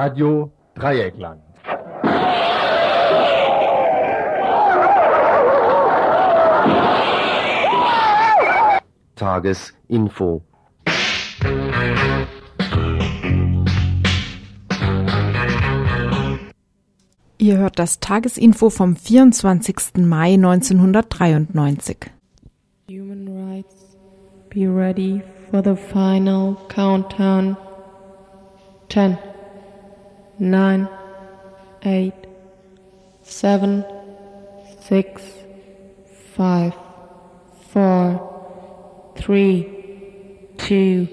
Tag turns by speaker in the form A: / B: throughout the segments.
A: Radio Dreieckland.
B: Tagesinfo.
C: Ihr hört das Tagesinfo vom 24. Mai 1993.
D: Human rights, be ready for the final countdown. 10, 9, 8, 7, 6, 5, 4, 3, 2,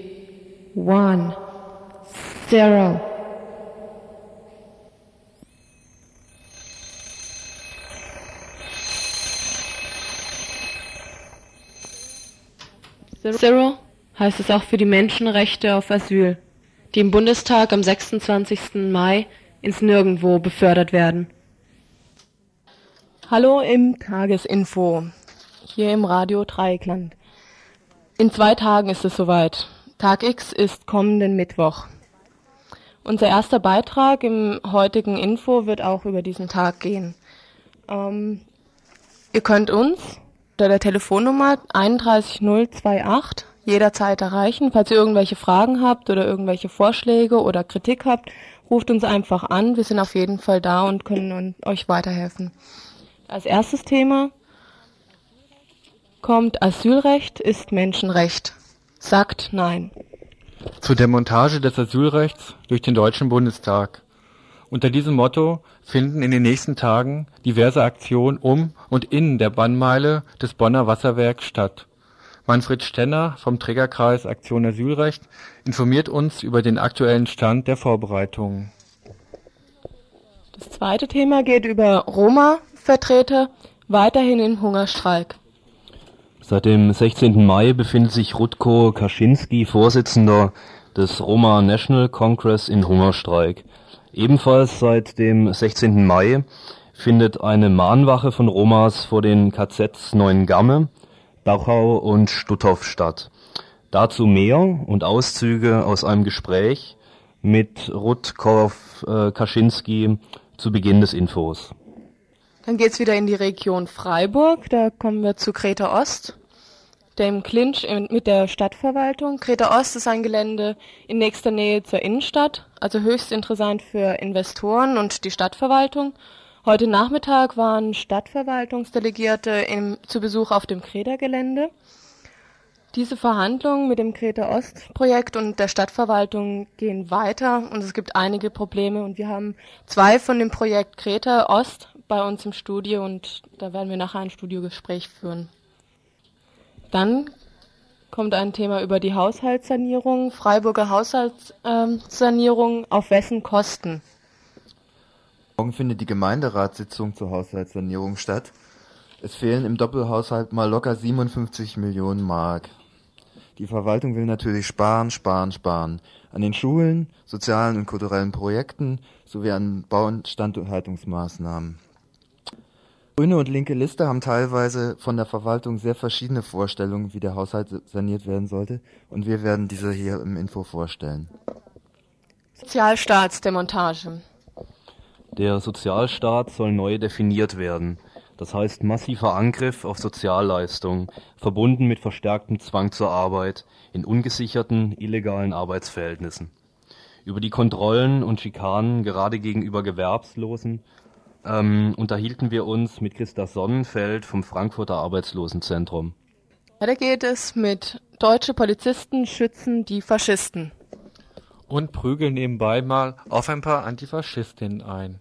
D: 1, 0. Zero heißt es auch für die Menschenrechte auf Asyl, die im Bundestag am 26. Mai ins Nirgendwo befördert werden. Hallo im Tagesinfo, hier im Radio Dreieckland. In zwei Tagen ist es soweit. Tag X ist kommenden Mittwoch. Unser erster Beitrag im heutigen Info wird auch über diesen Tag gehen. Ähm, ihr könnt uns unter der Telefonnummer 31028 jederzeit erreichen. Falls ihr irgendwelche Fragen habt oder irgendwelche Vorschläge oder Kritik habt, ruft uns einfach an. Wir sind auf jeden Fall da und können euch weiterhelfen. Als erstes Thema kommt Asylrecht ist Menschenrecht. Sagt nein.
A: Zur Demontage des Asylrechts durch den Deutschen Bundestag. Unter diesem Motto finden in den nächsten Tagen diverse Aktionen um und in der Bannmeile des Bonner Wasserwerks statt. Manfred Stenner vom Trägerkreis Aktion Asylrecht informiert uns über den aktuellen Stand der Vorbereitungen.
D: Das zweite Thema geht über Roma-Vertreter weiterhin in Hungerstreik.
B: Seit dem 16. Mai befindet sich Rutko Kaczynski, Vorsitzender des Roma National Congress, in Hungerstreik. Ebenfalls seit dem 16. Mai findet eine Mahnwache von Romas vor den KZs Neuengamme, Dachau und Stutthof statt. Dazu mehr und Auszüge aus einem Gespräch mit Rutkov äh, Kaczynski zu Beginn des Infos.
D: Dann geht's wieder in die Region Freiburg. Da kommen wir zu Kreta Ost, dem Clinch mit der Stadtverwaltung. Kreta Ost ist ein Gelände in nächster Nähe zur Innenstadt, also höchst interessant für Investoren und die Stadtverwaltung. Heute Nachmittag waren Stadtverwaltungsdelegierte im, zu Besuch auf dem Kreta-Gelände. Diese Verhandlungen mit dem Kreta Ost-Projekt und der Stadtverwaltung gehen weiter und es gibt einige Probleme und wir haben zwei von dem Projekt Kreta Ost bei uns im Studio und da werden wir nachher ein Studiogespräch führen. Dann kommt ein Thema über die Haushaltssanierung, Freiburger Haushaltssanierung, auf wessen Kosten?
E: Morgen findet die Gemeinderatssitzung zur Haushaltssanierung statt. Es fehlen im Doppelhaushalt mal locker 57 Millionen Mark. Die Verwaltung will natürlich sparen, sparen, sparen. An den Schulen, sozialen und kulturellen Projekten sowie an Bau- und Standhaltungsmaßnahmen. Grüne und linke Liste haben teilweise von der Verwaltung sehr verschiedene Vorstellungen, wie der Haushalt saniert werden sollte, und wir werden diese hier im Info vorstellen.
D: Sozialstaatsdemontage.
B: Der Sozialstaat soll neu definiert werden. Das heißt massiver Angriff auf Sozialleistungen, verbunden mit verstärktem Zwang zur Arbeit in ungesicherten, illegalen Arbeitsverhältnissen. Über die Kontrollen und Schikanen gerade gegenüber Gewerbslosen ähm, unterhielten wir uns mit Christa Sonnenfeld vom Frankfurter Arbeitslosenzentrum.
D: Weiter geht es mit deutsche Polizisten schützen die Faschisten.
A: Und prügeln nebenbei mal auf ein paar Antifaschistinnen ein.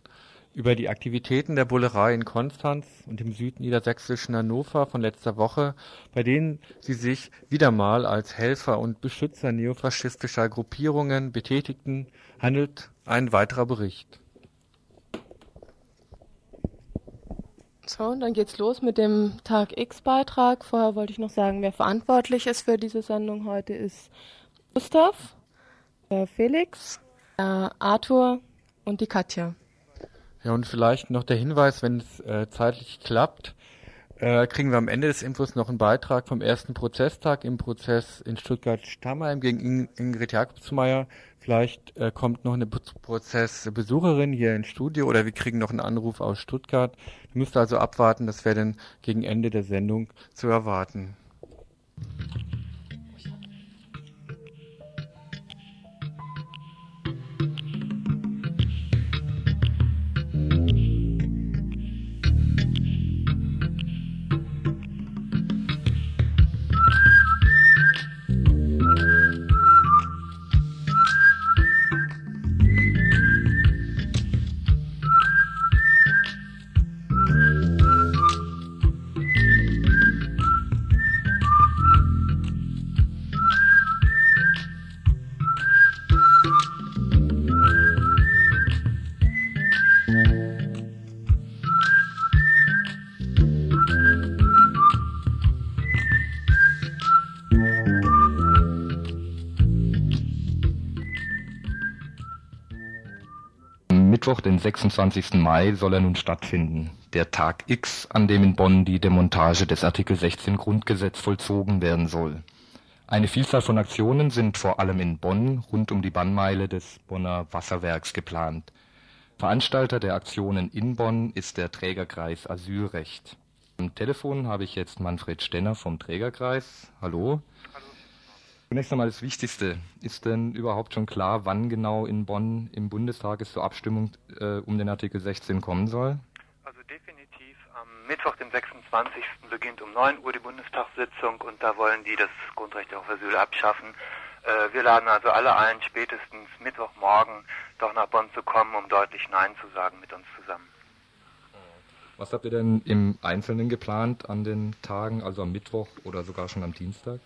A: Über die Aktivitäten der Bullerei in Konstanz und im südniedersächsischen Hannover von letzter Woche, bei denen sie sich wieder mal als Helfer und Beschützer neofaschistischer Gruppierungen betätigten, handelt ein weiterer Bericht.
D: So, dann geht's los mit dem Tag X-Beitrag. Vorher wollte ich noch sagen, wer verantwortlich ist für diese Sendung heute ist Gustav, der Felix, der Arthur und die Katja.
A: Ja, und vielleicht noch der Hinweis, wenn es äh, zeitlich klappt, äh, kriegen wir am Ende des Infos noch einen Beitrag vom ersten Prozesstag im Prozess in Stuttgart-Stammheim gegen In Ingrid Jakobsmeier Vielleicht äh, kommt noch eine Prozessbesucherin hier ins Studio oder wir kriegen noch einen Anruf aus Stuttgart. Du müsst also abwarten, das wäre dann gegen Ende der Sendung zu erwarten.
F: Mittwoch, den 26. Mai, soll er nun stattfinden. Der Tag X, an dem in Bonn die Demontage des Artikel 16 Grundgesetz vollzogen werden soll. Eine Vielzahl von Aktionen sind vor allem in Bonn rund um die Bannmeile des Bonner Wasserwerks geplant. Veranstalter der Aktionen in Bonn ist der Trägerkreis Asylrecht. Am Telefon habe ich jetzt Manfred Stenner vom Trägerkreis. Hallo. Zunächst einmal das Wichtigste. Ist denn überhaupt schon klar, wann genau in Bonn im Bundestag es zur Abstimmung äh, um den Artikel 16 kommen soll?
G: Also definitiv am Mittwoch, dem 26. beginnt um 9 Uhr die Bundestagssitzung und da wollen die das Grundrecht auf Asyl abschaffen. Äh, wir laden also alle ein, spätestens Mittwochmorgen doch nach Bonn zu kommen, um deutlich Nein zu sagen mit uns zusammen.
F: Was habt ihr denn im Einzelnen geplant an den Tagen, also am Mittwoch oder sogar schon am Dienstag?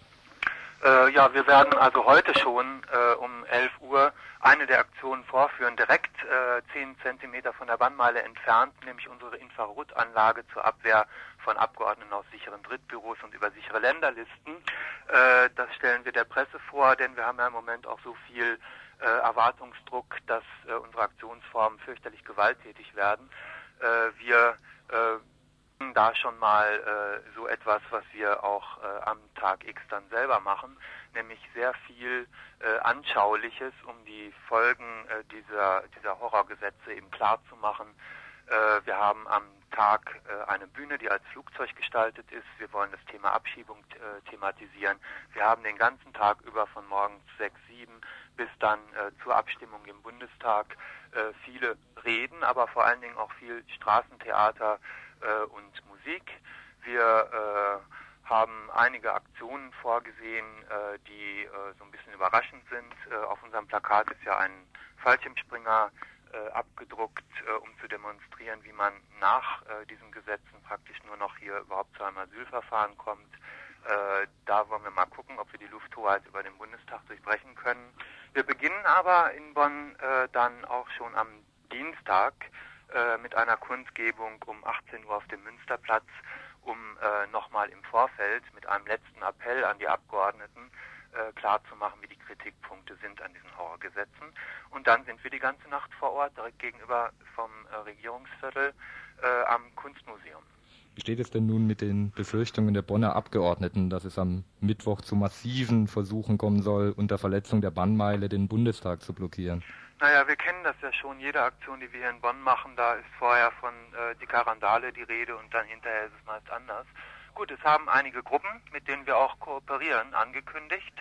G: Äh, ja, wir werden also heute schon äh, um 11 Uhr eine der Aktionen vorführen, direkt äh, 10 Zentimeter von der Bannmeile entfernt, nämlich unsere Infrarotanlage zur Abwehr von Abgeordneten aus sicheren Drittbüros und über sichere Länderlisten. Äh, das stellen wir der Presse vor, denn wir haben ja im Moment auch so viel äh, Erwartungsdruck, dass äh, unsere Aktionsformen fürchterlich gewalttätig werden. Äh, wir äh, da schon mal äh, so etwas, was wir auch äh, am Tag X dann selber machen, nämlich sehr viel äh, Anschauliches, um die Folgen äh, dieser, dieser Horrorgesetze eben klar zu machen. Äh, wir haben am Tag äh, eine Bühne, die als Flugzeug gestaltet ist. Wir wollen das Thema Abschiebung äh, thematisieren. Wir haben den ganzen Tag über von morgens sechs, sieben bis dann äh, zur Abstimmung im Bundestag äh, viele Reden, aber vor allen Dingen auch viel Straßentheater, äh, und Musik. Wir äh, haben einige Aktionen vorgesehen, äh, die äh, so ein bisschen überraschend sind. Äh, auf unserem Plakat ist ja ein Fallschirmspringer äh, abgedruckt, um zu demonstrieren, wie man nach diesen Gesetzen praktisch nur noch hier überhaupt zu einem Asylverfahren kommt. Da wollen wir mal gucken, ob wir die Lufthoheit über den Bundestag durchbrechen können. Wir beginnen aber in Bonn dann auch schon am Dienstag äh, mit einer Kundgebung um 18 Uhr auf dem Münsterplatz, um äh, nochmal im Vorfeld mit einem letzten Appell an die Abgeordneten äh, klarzumachen, wie die Kritikpunkte sind an diesen Horrorgesetzen. Und dann sind wir die ganze Nacht vor Ort, direkt gegenüber vom äh, Regierungsviertel äh, am Kunstmuseum.
F: Wie steht es denn nun mit den Befürchtungen der Bonner Abgeordneten, dass es am Mittwoch zu massiven Versuchen kommen soll, unter Verletzung der Bannmeile den Bundestag zu blockieren?
G: Naja, wir kennen das ja schon. Jede Aktion, die wir hier in Bonn machen, da ist vorher von äh, dicker Randale die Rede und dann hinterher ist es meist anders. Gut, es haben einige Gruppen, mit denen wir auch kooperieren, angekündigt.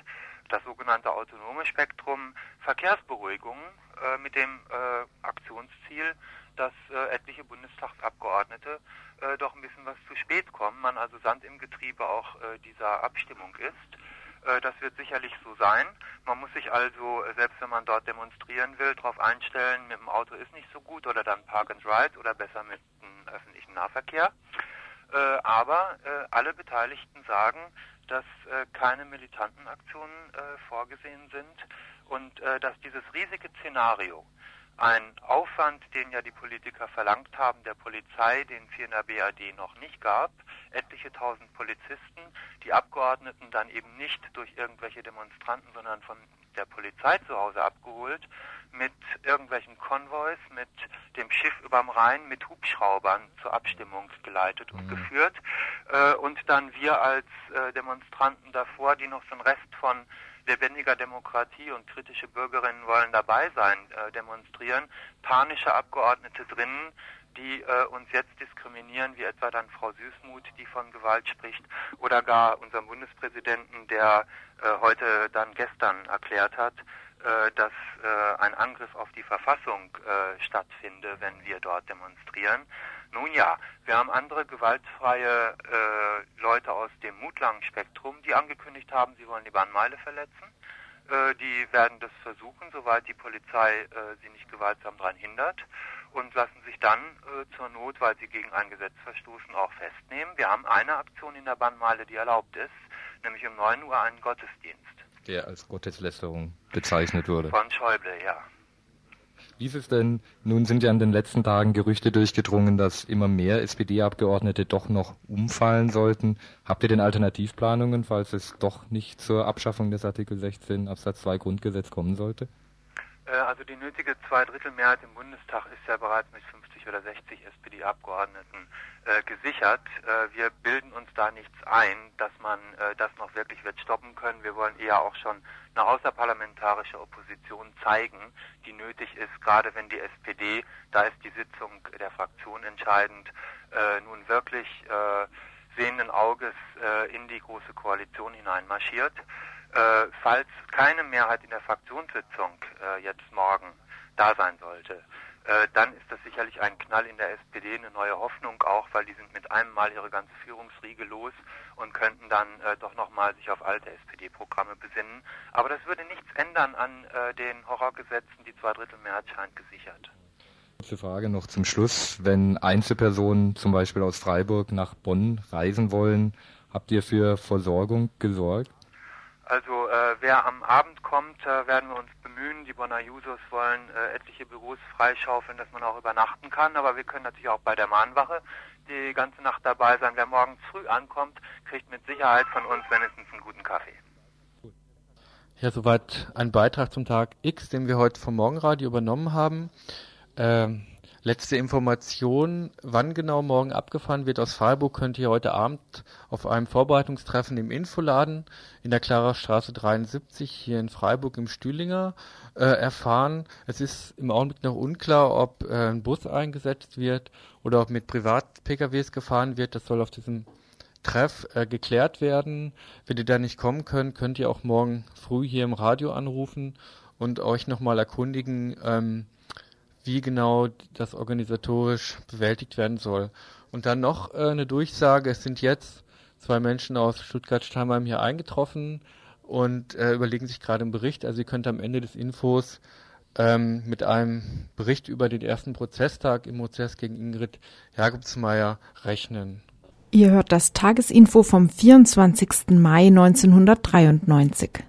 G: Das sogenannte autonome Spektrum Verkehrsberuhigung äh, mit dem äh, Aktionsziel, dass äh, etliche Bundestagsabgeordnete äh, doch ein bisschen was zu spät kommen, man also Sand im Getriebe auch äh, dieser Abstimmung ist. Äh, das wird sicherlich so sein. Man muss sich also, äh, selbst wenn man dort demonstrieren will, darauf einstellen, mit dem Auto ist nicht so gut oder dann Park and Ride oder besser mit dem öffentlichen Nahverkehr. Äh, aber alle Beteiligten sagen, dass keine militanten Aktionen vorgesehen sind und dass dieses riesige Szenario, ein Aufwand, den ja die Politiker verlangt haben, der Polizei, den es hier in der BAD noch nicht gab, etliche tausend Polizisten, die Abgeordneten dann eben nicht durch irgendwelche Demonstranten, sondern von der Polizei zu Hause abgeholt, mit irgendwelchen Konvois, mit dem Schiff überm Rhein, mit Hubschraubern zur Abstimmung geleitet und mhm. geführt. Äh, und dann wir als äh, Demonstranten davor, die noch so einen Rest von lebendiger Demokratie und kritische Bürgerinnen wollen dabei sein, äh, demonstrieren, panische Abgeordnete drinnen, die äh, uns jetzt diskriminieren, wie etwa dann Frau Süßmuth, die von Gewalt spricht, oder gar unseren Bundespräsidenten, der äh, heute dann gestern erklärt hat, dass äh, ein Angriff auf die Verfassung äh, stattfinde, wenn wir dort demonstrieren. Nun ja, wir haben andere gewaltfreie äh, Leute aus dem Mutlangen-Spektrum, die angekündigt haben, sie wollen die Bahnmeile verletzen. Äh, die werden das versuchen, soweit die Polizei äh, sie nicht gewaltsam daran hindert und lassen sich dann äh, zur Not, weil sie gegen ein Gesetz verstoßen, auch festnehmen. Wir haben eine Aktion in der Bahnmeile, die erlaubt ist, nämlich um 9 Uhr einen Gottesdienst.
B: Der als Gotteslästerung bezeichnet wurde.
G: Von Schäuble, ja.
B: Wie ist es denn, nun sind ja in den letzten Tagen Gerüchte durchgedrungen, dass immer mehr SPD-Abgeordnete doch noch umfallen sollten. Habt ihr denn Alternativplanungen, falls es doch nicht zur Abschaffung des Artikel 16 Absatz 2 Grundgesetz kommen sollte?
G: Äh, also die nötige Zweidrittelmehrheit im Bundestag ist ja bereits mit 50 oder 60 SPD-Abgeordneten äh, gesichert. Äh, wir bilden uns da nichts ein, dass man äh, das noch wirklich wird stoppen können. Wir wollen eher auch schon eine außerparlamentarische Opposition zeigen, die nötig ist, gerade wenn die SPD, da ist die Sitzung der Fraktion entscheidend, äh, nun wirklich äh, sehenden Auges in die große Koalition hineinmarschiert. Äh, falls keine Mehrheit in der Fraktionssitzung äh, jetzt morgen da sein sollte, äh, dann ist das sicherlich ein Knall in der SPD, eine neue Hoffnung auch, weil die sind mit einem Mal ihre ganze Führungsriege los und könnten dann äh, doch nochmal sich auf alte SPD-Programme besinnen. Aber das würde nichts ändern an äh, den Horrorgesetzen. Die Zweidrittelmehrheit scheint gesichert.
B: Kurze Frage noch zum Schluss. Wenn Einzelpersonen zum Beispiel aus Freiburg nach Bonn reisen wollen, habt ihr für Versorgung gesorgt?
G: Also äh, wer am Abend kommt, äh, werden wir uns bemühen. Die Bonner Jusos wollen äh, etliche Büros freischaufeln, dass man auch übernachten kann. Aber wir können natürlich auch bei der Mahnwache die ganze Nacht dabei sein. Wer morgens früh ankommt, kriegt mit Sicherheit von uns wenigstens einen guten Kaffee.
A: Ja, soweit ein Beitrag zum Tag X, den wir heute vom Morgenradio übernommen haben. Ähm, Letzte Information, wann genau morgen abgefahren wird aus Freiburg, könnt ihr heute Abend auf einem Vorbereitungstreffen im Infoladen in der Klarer Straße 73 hier in Freiburg im Stühlinger äh, erfahren. Es ist im Augenblick noch unklar, ob äh, ein Bus eingesetzt wird oder ob mit Privat-PKWs gefahren wird. Das soll auf diesem Treff äh, geklärt werden. Wenn ihr da nicht kommen könnt, könnt ihr auch morgen früh hier im Radio anrufen und euch nochmal erkundigen, ähm, wie genau das organisatorisch bewältigt werden soll. Und dann noch äh, eine Durchsage, es sind jetzt zwei Menschen aus Stuttgart-Steinheim hier eingetroffen und äh, überlegen sich gerade einen Bericht. Also ihr könnt am Ende des Infos ähm, mit einem Bericht über den ersten Prozesstag im Prozess gegen Ingrid Hergubsmeier rechnen.
C: Ihr hört das Tagesinfo vom 24. Mai 1993.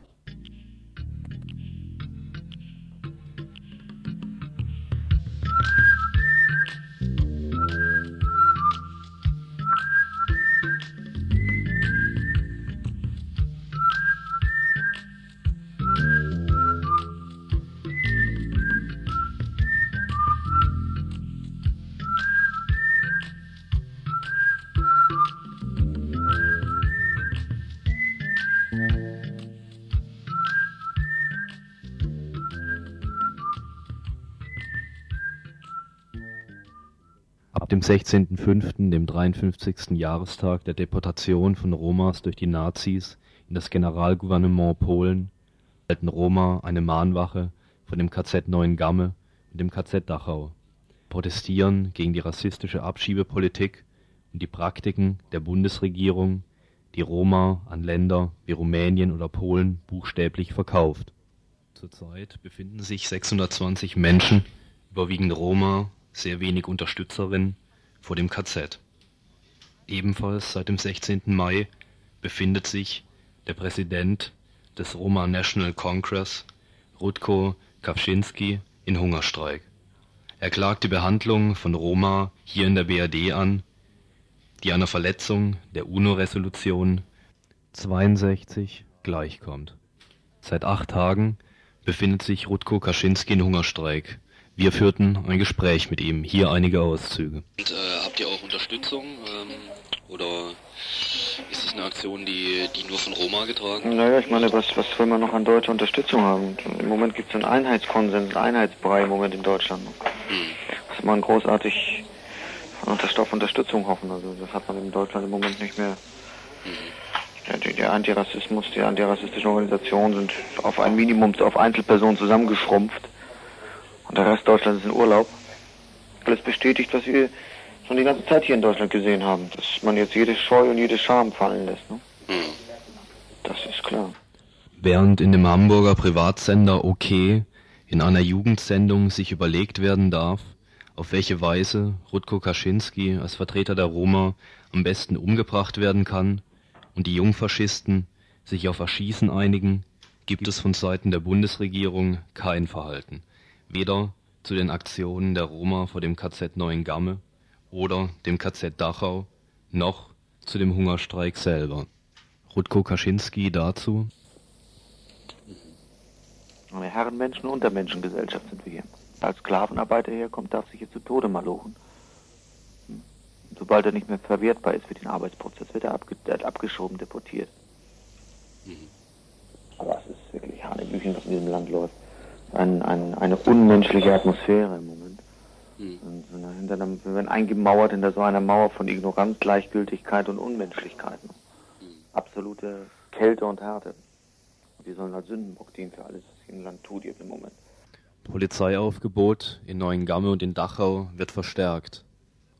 B: 16.05., dem 53. Jahrestag der Deportation von Romas durch die Nazis in das Generalgouvernement Polen, halten Roma eine Mahnwache vor dem KZ Neuengamme und dem KZ Dachau, protestieren gegen die rassistische Abschiebepolitik und die Praktiken der Bundesregierung, die Roma an Länder wie Rumänien oder Polen buchstäblich verkauft. Zurzeit befinden sich 620 Menschen, überwiegend Roma, sehr wenig Unterstützerinnen, vor dem KZ. Ebenfalls seit dem 16. Mai befindet sich der Präsident des Roma National Congress, Rutko Kawczynski, in Hungerstreik. Er klagt die Behandlung von Roma hier in der BRD an, die einer Verletzung der UNO-Resolution 62 gleichkommt. Seit acht Tagen befindet sich Rutko Kaczynski in Hungerstreik. Wir führten ein Gespräch mit ihm. Hier einige Auszüge.
H: Und, äh, habt ihr auch Unterstützung? Ähm, Oder ist es eine Aktion, die, die nur von Roma getragen
I: Naja, ich meine, was, was will man noch an deutscher Unterstützung haben? Im Moment gibt es einen Einheitskonsens, einen Einheitsbrei im Moment in Deutschland.
H: Hm.
I: Dass man großartig auf Unterstützung hoffen. Also das hat man in Deutschland im Moment nicht mehr. Der, der Antirassismus, die antirassistischen Organisationen sind auf ein Minimum, auf Einzelpersonen zusammengeschrumpft. Und der Rest Deutschlands ist in Urlaub. Alles bestätigt, was wir schon die ganze Zeit hier in Deutschland gesehen haben. Dass man jetzt jede Scheu und jede Scham fallen lässt. Ne?
H: Hm.
I: Das ist klar.
B: Während in dem Hamburger Privatsender OK in einer Jugendsendung sich überlegt werden darf, auf welche Weise Rutko Kaczynski als Vertreter der Roma am besten umgebracht werden kann und die Jungfaschisten sich auf Erschießen einigen, gibt es von Seiten der Bundesregierung kein Verhalten, weder zu den Aktionen der Roma vor dem KZ Neuengamme oder dem KZ Dachau, noch zu dem Hungerstreik selber. Rutko Kaczynski dazu.
I: Eine Herrenmenschen- und Untermenschengesellschaft sind wir hier als Sklavenarbeiter herkommt, darf sich hier zu Tode malochen. Hm. Sobald er nicht mehr verwertbar ist für den Arbeitsprozess, wird er abge abgeschoben, deportiert. Mhm. Aber es ist wirklich Hanebüchen, was in diesem Land läuft. Ein, ein, eine unmenschliche Atmosphäre im Moment. Mhm. Und hinter einem, wir werden eingemauert hinter so einer Mauer von Ignoranz, Gleichgültigkeit und Unmenschlichkeit. Mhm. Absolute Kälte und Härte. Wir sollen als Sündenbock dienen für alles, was im Land tut jetzt im Moment.
B: Polizeiaufgebot in Neuengamme und in Dachau wird verstärkt.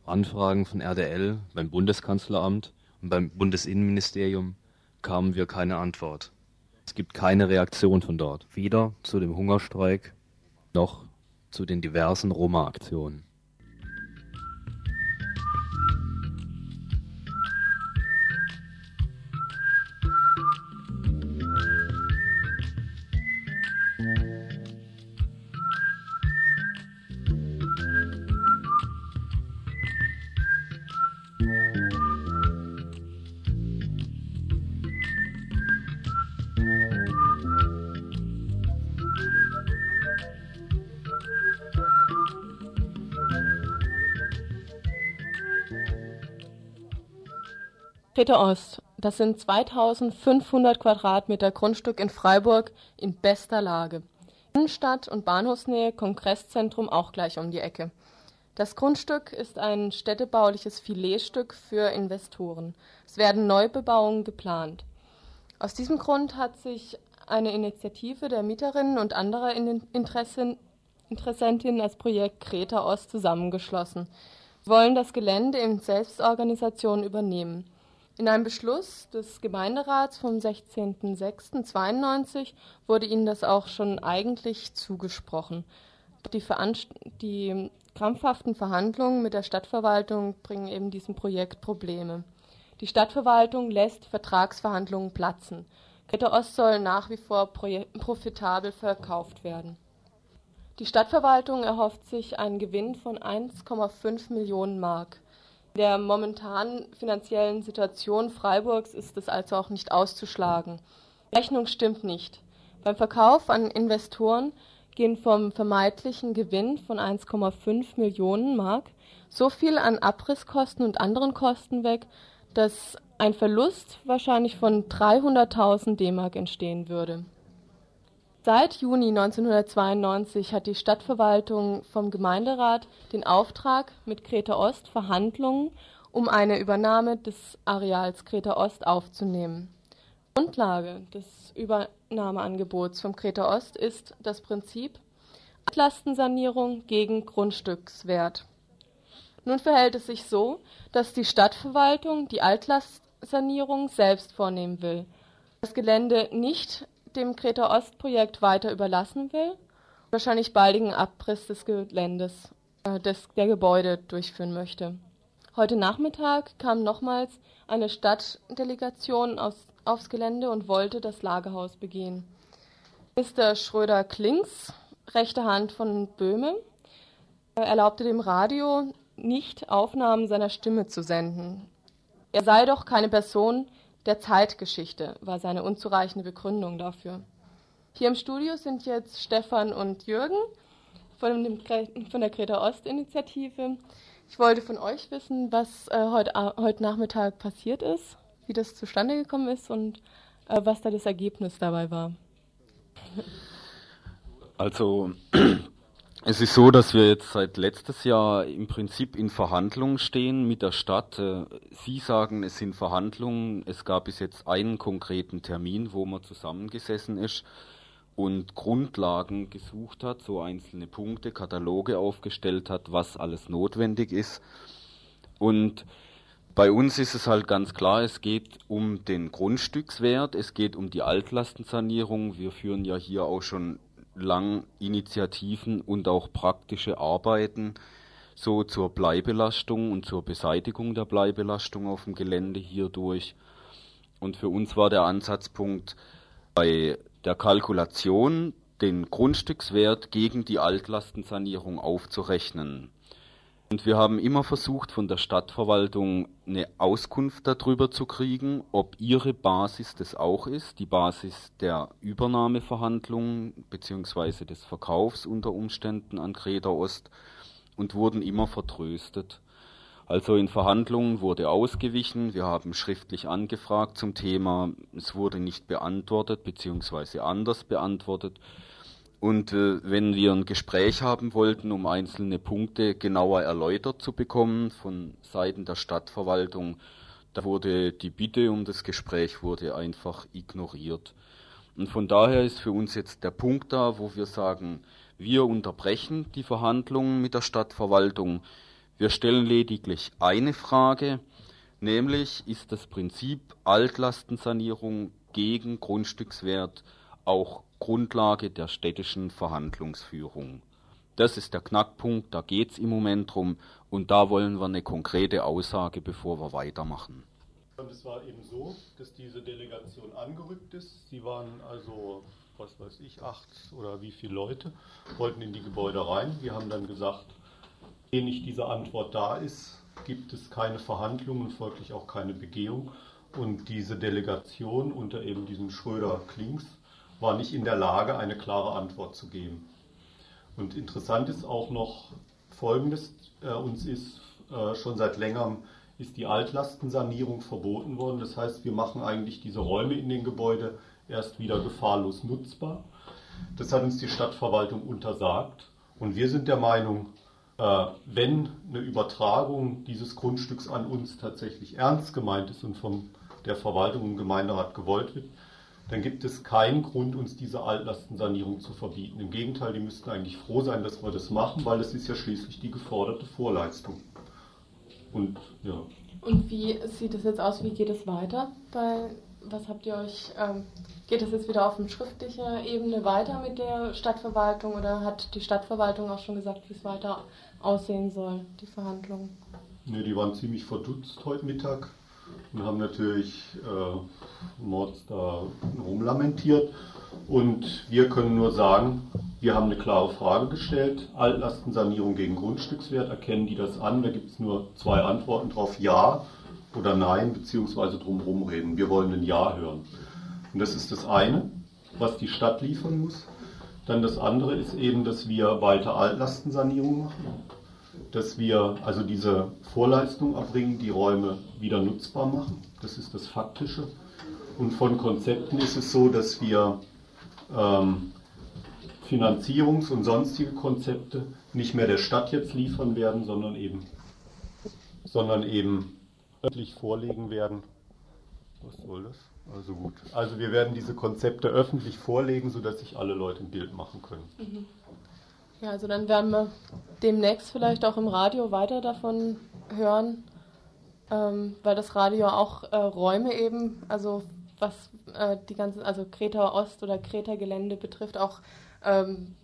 B: Anfragen von RDL beim Bundeskanzleramt und beim Bundesinnenministerium kamen wir keine Antwort. Es gibt keine Reaktion von dort, weder zu dem Hungerstreik noch zu den diversen Roma-Aktionen.
D: Kreta Ost, das sind 2500 Quadratmeter Grundstück in Freiburg in bester Lage. Innenstadt und Bahnhofsnähe, Kongresszentrum auch gleich um die Ecke. Das Grundstück ist ein städtebauliches Filetstück für Investoren. Es werden Neubebauungen geplant. Aus diesem Grund hat sich eine Initiative der Mieterinnen und anderer Interessentinnen als Projekt Kreta Ost zusammengeschlossen. Sie wollen das Gelände in Selbstorganisation übernehmen. In einem Beschluss des Gemeinderats vom 16.06.92 wurde ihnen das auch schon eigentlich zugesprochen. Die, die krampfhaften Verhandlungen mit der Stadtverwaltung bringen eben diesem Projekt Probleme. Die Stadtverwaltung lässt Vertragsverhandlungen platzen. Greta Ost soll nach wie vor profitabel verkauft werden. Die Stadtverwaltung erhofft sich einen Gewinn von 1,5 Millionen Mark der momentanen finanziellen Situation Freiburgs ist es also auch nicht auszuschlagen. Die Rechnung stimmt nicht. Beim Verkauf an Investoren gehen vom vermeintlichen Gewinn von 1,5 Millionen Mark so viel an Abrisskosten und anderen Kosten weg, dass ein Verlust wahrscheinlich von 300.000 D-Mark entstehen würde Seit Juni 1992 hat die Stadtverwaltung vom Gemeinderat den Auftrag, mit Kreta Ost Verhandlungen um eine Übernahme des Areals Kreta Ost aufzunehmen. Grundlage des Übernahmeangebots vom Kreta Ost ist das Prinzip Altlastensanierung gegen Grundstückswert. Nun verhält es sich so, dass die Stadtverwaltung die Altlastsanierung selbst vornehmen will, das Gelände nicht dem Kreta Ost Projekt weiter überlassen will, wahrscheinlich baldigen Abriss des Geländes, äh, des, der Gebäude durchführen möchte. Heute Nachmittag kam nochmals eine Stadtdelegation aus, aufs Gelände und wollte das Lagerhaus begehen. Mr. Schröder-Klings, rechte Hand von Böhme, erlaubte dem Radio nicht Aufnahmen seiner Stimme zu senden. Er sei doch keine Person, der Zeitgeschichte war seine unzureichende Begründung dafür. Hier im Studio sind jetzt Stefan und Jürgen von, dem, von der Greta Ost Initiative. Ich wollte von euch wissen, was äh, heute, heute Nachmittag passiert ist, wie das zustande gekommen ist und äh, was da das Ergebnis dabei war.
J: Also es ist so, dass wir jetzt seit letztes Jahr im Prinzip in Verhandlungen stehen mit der Stadt. Äh, Sie sagen, es sind Verhandlungen. Es gab bis jetzt einen konkreten Termin, wo man zusammengesessen ist und Grundlagen gesucht hat, so einzelne Punkte, Kataloge aufgestellt hat, was alles notwendig ist. Und bei uns ist es halt ganz klar, es geht um den Grundstückswert, es geht um die Altlastensanierung. Wir führen ja hier auch schon lang Initiativen und auch praktische Arbeiten so zur Bleibelastung und zur Beseitigung der Bleibelastung auf dem Gelände hierdurch. Und für uns war der Ansatzpunkt bei der Kalkulation den Grundstückswert gegen die Altlastensanierung aufzurechnen. Und wir haben immer versucht, von der Stadtverwaltung eine Auskunft darüber zu kriegen, ob ihre Basis das auch ist, die Basis der Übernahmeverhandlungen bzw. des Verkaufs unter Umständen an Kreta Ost und wurden immer vertröstet. Also in Verhandlungen wurde ausgewichen, wir haben schriftlich angefragt zum Thema, es wurde nicht beantwortet bzw. anders beantwortet. Und äh, wenn wir ein Gespräch haben wollten, um einzelne Punkte genauer erläutert zu bekommen von Seiten der Stadtverwaltung, da wurde die Bitte um das Gespräch wurde einfach ignoriert. Und von daher ist für uns jetzt der Punkt da, wo wir sagen, wir unterbrechen die Verhandlungen mit der Stadtverwaltung. Wir stellen lediglich eine Frage, nämlich ist das Prinzip Altlastensanierung gegen Grundstückswert auch Grundlage der städtischen Verhandlungsführung. Das ist der Knackpunkt, da geht es im Moment drum und da wollen wir eine konkrete Aussage, bevor wir weitermachen.
K: Und es war eben so, dass diese Delegation angerückt ist. Sie waren also, was weiß ich, acht oder wie viele Leute, wollten in die Gebäude rein. Wir haben dann gesagt, ehe nicht diese Antwort da ist, gibt es keine Verhandlungen folglich auch keine Begehung. Und diese Delegation unter eben diesem Schröder-Klings war nicht in der Lage, eine klare Antwort zu geben. Und interessant ist auch noch Folgendes, äh, uns ist äh, schon seit längerem ist die Altlastensanierung verboten worden. Das heißt, wir machen eigentlich diese Räume in den Gebäuden erst wieder gefahrlos nutzbar. Das hat uns die Stadtverwaltung untersagt. Und wir sind der Meinung, äh, wenn eine Übertragung dieses Grundstücks an uns tatsächlich ernst gemeint ist und von der Verwaltung und Gemeinderat gewollt wird, dann gibt es keinen Grund, uns diese Altlastensanierung zu verbieten. Im Gegenteil, die müssten eigentlich froh sein, dass wir das machen, weil es ist ja schließlich die geforderte Vorleistung. Und ja.
D: Und wie sieht es jetzt aus? Wie geht es weiter? Bei, was habt ihr euch? Ähm, geht es jetzt wieder auf schriftlicher Ebene weiter mit der Stadtverwaltung oder hat die Stadtverwaltung auch schon gesagt, wie es weiter aussehen soll, die Verhandlungen?
K: Ne, die waren ziemlich verdutzt heute Mittag und haben natürlich äh, Mords da rumlamentiert. Und wir können nur sagen, wir haben eine klare Frage gestellt. Altlastensanierung gegen Grundstückswert, erkennen die das an? Da gibt es nur zwei Antworten drauf, ja oder nein, beziehungsweise drumherum reden. Wir wollen ein Ja hören. Und das ist das eine, was die Stadt liefern muss. Dann das andere ist eben, dass wir weiter Altlastensanierung machen dass wir also diese Vorleistung erbringen, die Räume wieder nutzbar machen. Das ist das Faktische. Und von Konzepten ist es so, dass wir ähm, Finanzierungs- und sonstige Konzepte nicht mehr der Stadt jetzt liefern werden, sondern eben, sondern eben öffentlich vorlegen werden. Was soll das? Also gut. Also wir werden diese Konzepte öffentlich vorlegen, sodass sich alle Leute ein Bild machen können. Mhm.
D: Ja, also dann werden wir demnächst vielleicht auch im Radio weiter davon hören, ähm, weil das Radio auch äh, Räume eben, also was äh, die ganzen, also Kreta Ost oder Kreta Gelände betrifft, auch ähm,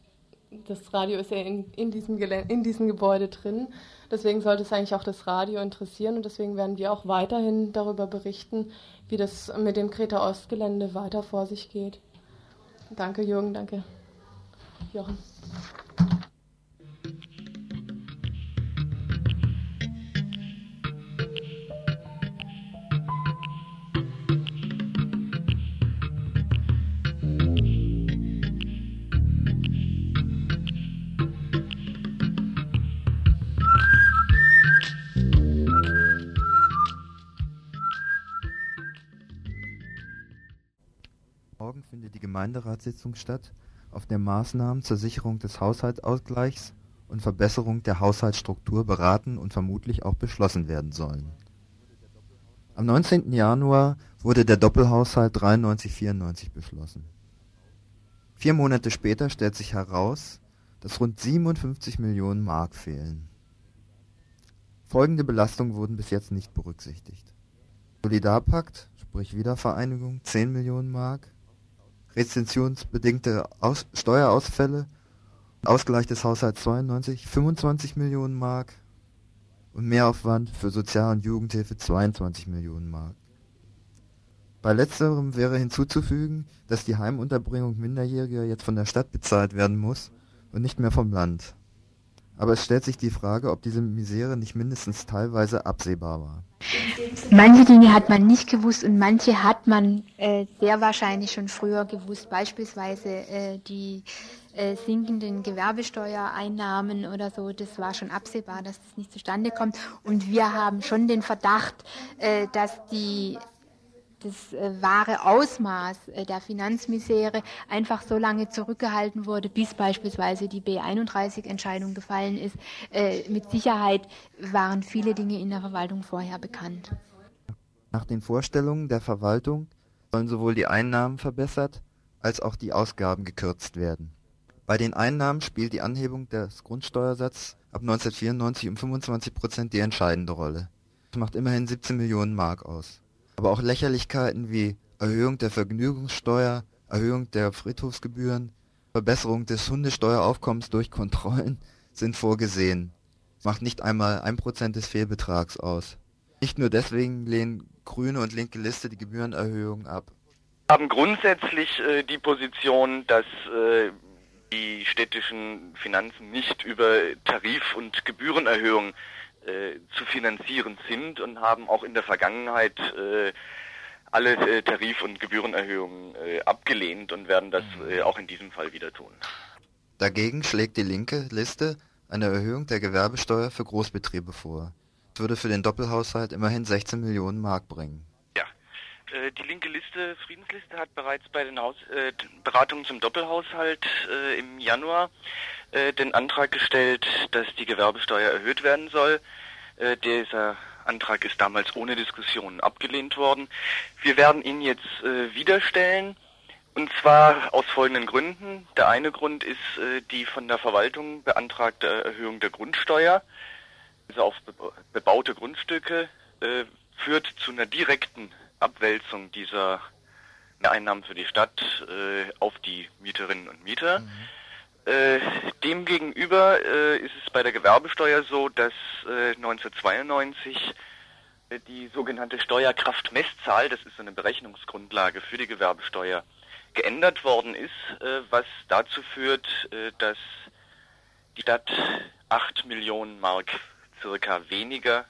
D: das Radio ist ja in, in, diesem in diesem Gebäude drin. Deswegen sollte es eigentlich auch das Radio interessieren und deswegen werden wir auch weiterhin darüber berichten, wie das mit dem Kreta Ost Gelände weiter vor sich geht. Danke Jürgen, danke Jochen.
E: Gemeinderatssitzung statt, auf der Maßnahmen zur Sicherung des Haushaltsausgleichs und Verbesserung der Haushaltsstruktur beraten und vermutlich auch beschlossen werden sollen. Am 19. Januar wurde der Doppelhaushalt 93/94 beschlossen. Vier Monate später stellt sich heraus, dass rund 57 Millionen Mark fehlen. Folgende Belastungen wurden bis jetzt nicht berücksichtigt: Solidarpakt sprich Wiedervereinigung 10 Millionen Mark, rezessionsbedingte Aus Steuerausfälle Ausgleich des Haushalts 92 25 Millionen Mark und Mehraufwand für Sozial und Jugendhilfe 22 Millionen Mark. Bei letzterem wäre hinzuzufügen, dass die Heimunterbringung Minderjähriger jetzt von der Stadt bezahlt werden muss und nicht mehr vom Land. Aber es stellt sich die Frage, ob diese Misere nicht mindestens teilweise absehbar war.
L: Manche Dinge hat man nicht gewusst und manche hat man äh, sehr wahrscheinlich schon früher gewusst. Beispielsweise äh, die äh, sinkenden Gewerbesteuereinnahmen oder so. Das war schon absehbar, dass das nicht zustande kommt. Und wir haben schon den Verdacht, äh, dass die das äh, wahre Ausmaß äh, der Finanzmisere einfach so lange zurückgehalten wurde, bis beispielsweise die B31-Entscheidung gefallen ist. Äh, mit Sicherheit waren viele Dinge in der Verwaltung vorher bekannt.
E: Nach den Vorstellungen der Verwaltung sollen sowohl die Einnahmen verbessert als auch die Ausgaben gekürzt werden. Bei den Einnahmen spielt die Anhebung des Grundsteuersatzes ab 1994 um 25 Prozent die entscheidende Rolle. Das macht immerhin 17 Millionen Mark aus. Aber auch Lächerlichkeiten wie Erhöhung der Vergnügungssteuer, Erhöhung der Friedhofsgebühren, Verbesserung des Hundesteueraufkommens durch Kontrollen sind vorgesehen. Macht nicht einmal ein Prozent des Fehlbetrags aus. Nicht nur deswegen lehnen Grüne und linke Liste die Gebührenerhöhung ab.
M: Wir haben grundsätzlich äh, die Position, dass äh, die städtischen Finanzen nicht über Tarif- und Gebührenerhöhungen äh, zu finanzieren sind und haben auch in der Vergangenheit äh, alle äh, Tarif- und Gebührenerhöhungen äh, abgelehnt und werden das mhm. äh, auch in diesem Fall wieder tun.
E: Dagegen schlägt die linke Liste eine Erhöhung der Gewerbesteuer für Großbetriebe vor. Das würde für den Doppelhaushalt immerhin 16 Millionen Mark bringen.
M: Äh, die linke Liste, Friedensliste, hat bereits bei den Haus äh, Beratungen zum Doppelhaushalt äh, im Januar äh, den Antrag gestellt, dass die Gewerbesteuer erhöht werden soll. Äh, dieser Antrag ist damals ohne Diskussion abgelehnt worden. Wir werden ihn jetzt äh, wieder stellen. Und zwar aus folgenden Gründen. Der eine Grund ist äh, die von der Verwaltung beantragte Erhöhung der Grundsteuer. Also auf bebaute Grundstücke äh, führt zu einer direkten Abwälzung dieser Einnahmen für die Stadt äh, auf die Mieterinnen und Mieter. Mhm. Äh, demgegenüber äh, ist es bei der Gewerbesteuer so, dass äh, 1992 äh, die sogenannte Steuerkraftmesszahl, das ist so eine Berechnungsgrundlage für die Gewerbesteuer, geändert worden ist, äh, was dazu führt, äh, dass die Stadt 8 Millionen Mark circa weniger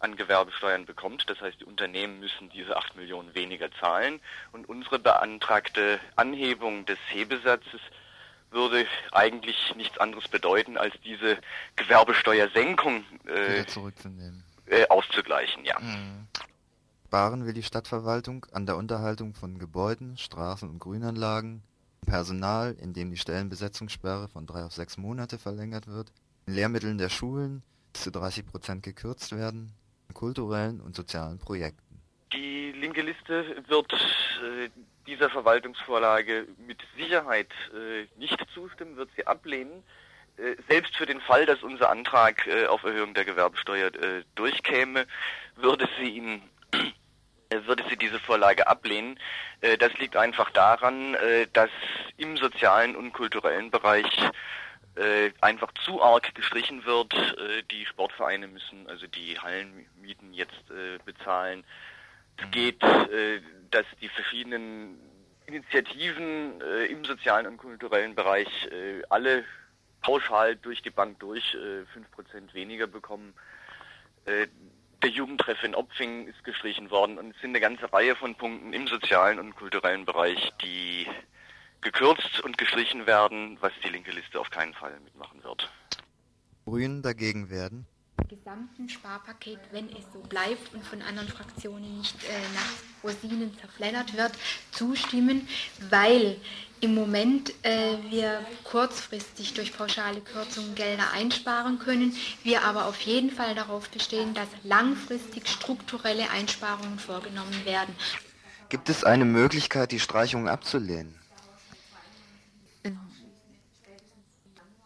M: an Gewerbesteuern bekommt. Das heißt, die Unternehmen müssen diese 8 Millionen weniger zahlen und unsere beantragte Anhebung des Hebesatzes würde eigentlich nichts anderes bedeuten, als diese Gewerbesteuersenkung äh, äh, auszugleichen, ja. Mhm.
E: Sparen will die Stadtverwaltung an der Unterhaltung von Gebäuden, Straßen und Grünanlagen, Personal, indem die Stellenbesetzungssperre von drei auf sechs Monate verlängert wird, in Lehrmitteln der Schulen zu 30 Prozent gekürzt werden, in kulturellen und sozialen Projekten.
M: Die linke Liste wird äh, dieser Verwaltungsvorlage mit Sicherheit äh, nicht zustimmen, wird sie ablehnen. Äh, selbst für den Fall, dass unser Antrag auf Erhöhung der Gewerbesteuer durchkäme, würde sie ihn würde sie diese Vorlage ablehnen. Das liegt einfach daran, dass im sozialen und kulturellen Bereich einfach zu arg gestrichen wird. Die Sportvereine müssen also die Hallenmieten jetzt bezahlen. Es mhm. geht dass die verschiedenen Initiativen äh, im sozialen und kulturellen Bereich äh, alle pauschal durch die Bank durch äh, 5% weniger bekommen. Äh, der Jugendtreff in Opfing ist gestrichen worden und es sind eine ganze Reihe von Punkten im sozialen und kulturellen Bereich, die gekürzt und gestrichen werden, was die linke Liste auf keinen Fall mitmachen wird.
E: Grünen dagegen werden
L: gesamten Sparpaket, wenn es so bleibt und von anderen Fraktionen nicht äh, nach Rosinen zerfleddert wird, zustimmen, weil im Moment äh, wir kurzfristig durch pauschale Kürzungen Gelder einsparen können, wir aber auf jeden Fall darauf bestehen, dass langfristig strukturelle Einsparungen vorgenommen werden.
E: Gibt es eine Möglichkeit, die Streichung abzulehnen?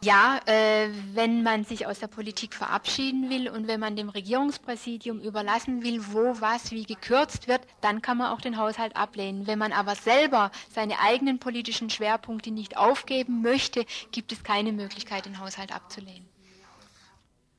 L: Ja, äh, wenn man sich aus der Politik verabschieden will und wenn man dem Regierungspräsidium überlassen will, wo was wie gekürzt wird, dann kann man auch den Haushalt ablehnen. Wenn man aber selber seine eigenen politischen Schwerpunkte nicht aufgeben möchte, gibt es keine Möglichkeit, den Haushalt abzulehnen.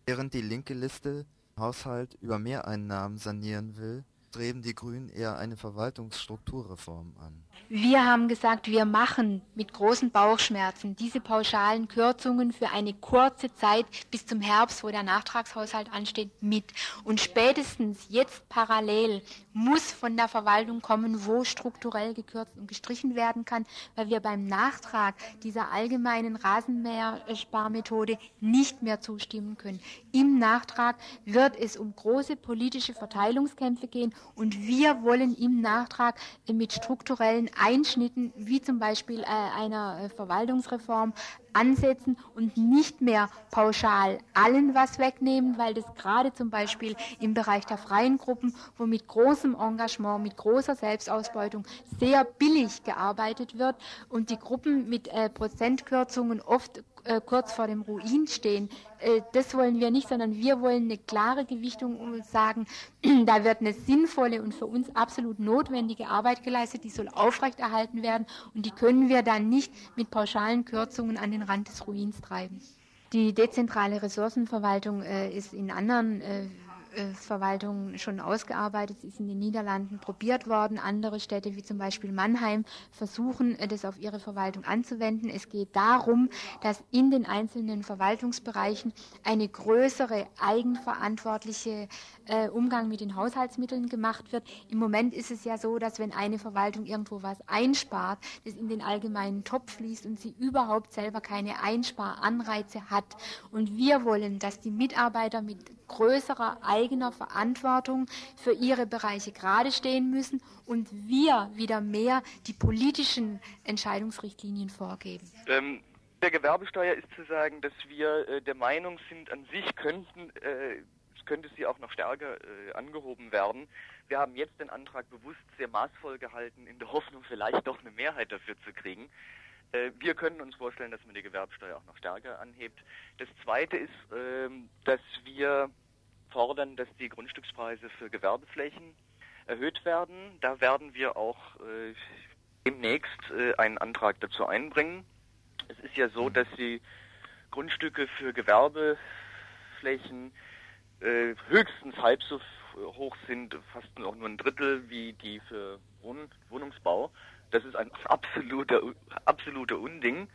E: Während die linke Liste Haushalt über Mehreinnahmen sanieren will, streben die Grünen eher eine Verwaltungsstrukturreform an.
L: Wir haben gesagt, wir machen mit großen Bauchschmerzen diese pauschalen Kürzungen für eine kurze Zeit bis zum Herbst, wo der Nachtragshaushalt ansteht, mit. Und spätestens jetzt parallel muss von der Verwaltung kommen, wo strukturell gekürzt und gestrichen werden kann, weil wir beim Nachtrag dieser allgemeinen Rasenmähersparmethode nicht mehr zustimmen können. Im Nachtrag wird es um große politische Verteilungskämpfe gehen und wir wollen im Nachtrag mit strukturellen Einschnitten, wie zum Beispiel äh, einer äh, Verwaltungsreform, ansetzen und nicht mehr pauschal allen was wegnehmen, weil das gerade zum Beispiel im Bereich der freien Gruppen, wo mit großem Engagement, mit großer Selbstausbeutung sehr billig gearbeitet wird und die Gruppen mit äh, Prozentkürzungen oft äh, kurz vor dem Ruin stehen. Äh, das wollen wir nicht, sondern wir wollen eine klare Gewichtung und sagen, da wird eine sinnvolle und für uns absolut notwendige Arbeit geleistet, die soll aufrechterhalten werden und die können wir dann nicht mit pauschalen Kürzungen an den Rand des Ruins treiben. Die dezentrale Ressourcenverwaltung äh, ist in anderen äh, äh, Verwaltung schon ausgearbeitet. Ist in den Niederlanden probiert worden. Andere Städte wie zum Beispiel Mannheim versuchen, äh, das auf ihre Verwaltung anzuwenden. Es geht darum, dass in den einzelnen Verwaltungsbereichen eine größere eigenverantwortliche äh, Umgang mit den Haushaltsmitteln gemacht wird. Im Moment ist es ja so, dass wenn eine Verwaltung irgendwo was einspart, das in den allgemeinen Topf fließt und sie überhaupt selber keine Einsparanreize hat. Und wir wollen, dass die Mitarbeiter mit größerer eigener Verantwortung für ihre Bereiche gerade stehen müssen und wir wieder mehr die politischen Entscheidungsrichtlinien vorgeben.
M: Ähm, der Gewerbesteuer ist zu sagen, dass wir äh, der Meinung sind, an sich könnten äh, könnte sie auch noch stärker äh, angehoben werden. Wir haben jetzt den Antrag bewusst sehr maßvoll gehalten, in der Hoffnung, vielleicht doch eine Mehrheit dafür zu kriegen. Äh, wir können uns vorstellen, dass man die Gewerbsteuer auch noch stärker anhebt. Das Zweite ist, ähm, dass wir fordern, dass die Grundstückspreise für Gewerbeflächen erhöht werden. Da werden wir auch äh, demnächst äh, einen Antrag dazu einbringen. Es ist ja so, dass die Grundstücke für Gewerbeflächen äh, höchstens halb so hoch sind, fast auch nur ein Drittel wie die für Wohn Wohnungsbau. Das ist ein absoluter, absoluter Unding.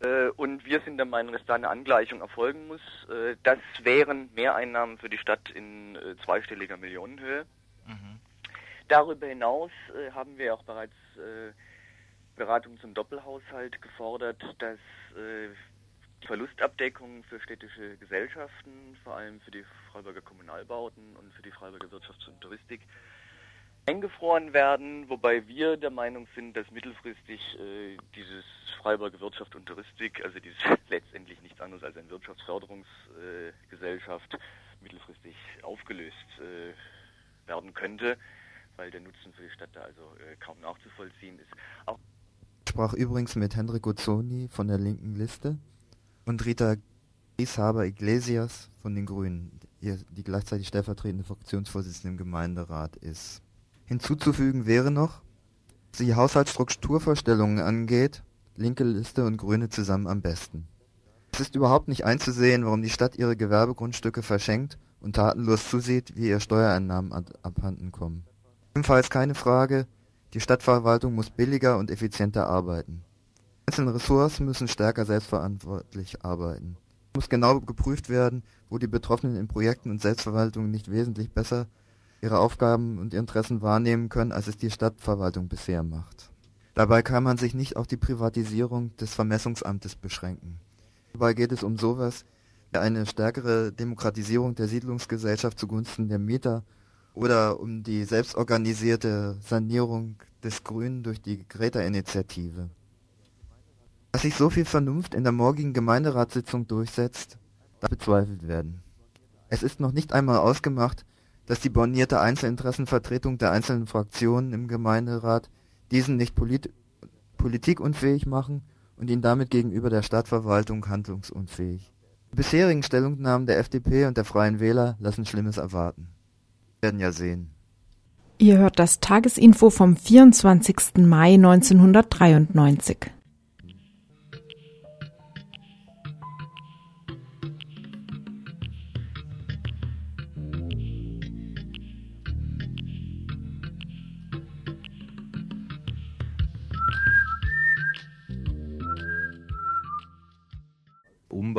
M: Äh, und wir sind der Meinung, dass da eine Angleichung erfolgen muss. Äh, das wären Mehreinnahmen für die Stadt in äh, zweistelliger Millionenhöhe. Mhm. Darüber hinaus haben wir auch bereits Beratungen zum Doppelhaushalt gefordert, dass Verlustabdeckung für städtische Gesellschaften, vor allem für die Freiburger Kommunalbauten und für die Freiburger Wirtschafts- und Touristik, eingefroren werden, wobei wir der Meinung sind, dass mittelfristig äh, dieses Freiburger Wirtschaft und Touristik, also dieses letztendlich nichts anderes als eine Wirtschaftsförderungsgesellschaft, äh, mittelfristig aufgelöst äh, werden könnte, weil der Nutzen für die Stadt da also äh, kaum nachzuvollziehen ist.
E: Auch ich sprach übrigens mit Henrik Guzzoni von der linken Liste und Rita Grieshaber Iglesias von den Grünen, die gleichzeitig stellvertretende Fraktionsvorsitzende im Gemeinderat ist. Hinzuzufügen wäre noch, was die Haushaltsstrukturvorstellungen angeht, linke Liste und Grüne zusammen am besten. Es ist überhaupt nicht einzusehen, warum die Stadt ihre Gewerbegrundstücke verschenkt und tatenlos zusieht, wie ihr Steuereinnahmen abhanden kommen. Ebenfalls keine Frage, die Stadtverwaltung muss billiger und effizienter arbeiten. Einzelne Ressorts müssen stärker selbstverantwortlich arbeiten. Es muss genau geprüft werden, wo die Betroffenen in Projekten und Selbstverwaltung nicht wesentlich besser ihre Aufgaben und Interessen wahrnehmen können, als es die Stadtverwaltung bisher macht. Dabei kann man sich nicht auf die Privatisierung des Vermessungsamtes beschränken. Hierbei geht es um sowas wie eine stärkere Demokratisierung der Siedlungsgesellschaft zugunsten der Mieter oder um die selbstorganisierte Sanierung des Grünen durch die Greta-Initiative. Dass sich so viel Vernunft in der morgigen Gemeinderatssitzung durchsetzt, darf bezweifelt werden. Es ist noch nicht einmal ausgemacht, dass die bornierte Einzelinteressenvertretung der einzelnen Fraktionen im Gemeinderat diesen nicht polit politikunfähig machen und ihn damit gegenüber der Stadtverwaltung handlungsunfähig. Die bisherigen Stellungnahmen der FDP und der Freien Wähler lassen Schlimmes erwarten. Wir werden ja sehen.
C: Ihr hört das Tagesinfo vom 24. Mai 1993.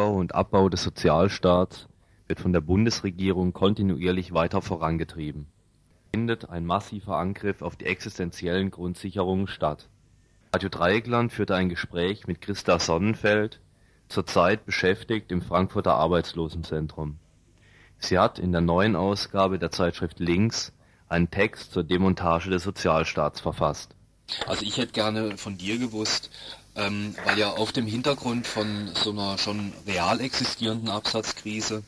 B: Umbau und Abbau des Sozialstaats wird von der Bundesregierung kontinuierlich weiter vorangetrieben. Findet ein massiver Angriff auf die existenziellen Grundsicherungen statt. Radio Dreieckland führte ein Gespräch mit Christa Sonnenfeld, zurzeit beschäftigt im Frankfurter Arbeitslosenzentrum. Sie hat in der neuen Ausgabe der Zeitschrift Links einen Text zur Demontage des Sozialstaats verfasst.
H: Also ich hätte gerne von dir gewusst, ähm, weil ja auf dem Hintergrund von so einer schon real existierenden Absatzkrise,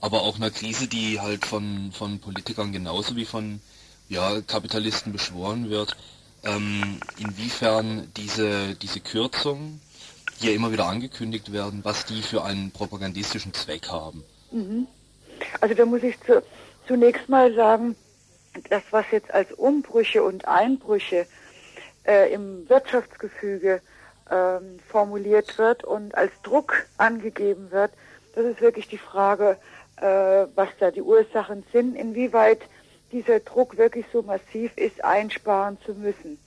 H: aber auch einer Krise, die halt von, von Politikern genauso wie von ja, Kapitalisten beschworen wird, ähm, inwiefern diese, diese Kürzungen, die ja immer wieder angekündigt werden, was die für einen propagandistischen Zweck haben.
N: Mhm. Also da muss ich zu, zunächst mal sagen, das, was jetzt als Umbrüche und Einbrüche äh, im Wirtschaftsgefüge ähm, formuliert wird und als Druck angegeben wird, das ist wirklich die Frage, äh, was da die Ursachen sind, inwieweit dieser Druck wirklich so massiv ist, einsparen zu müssen.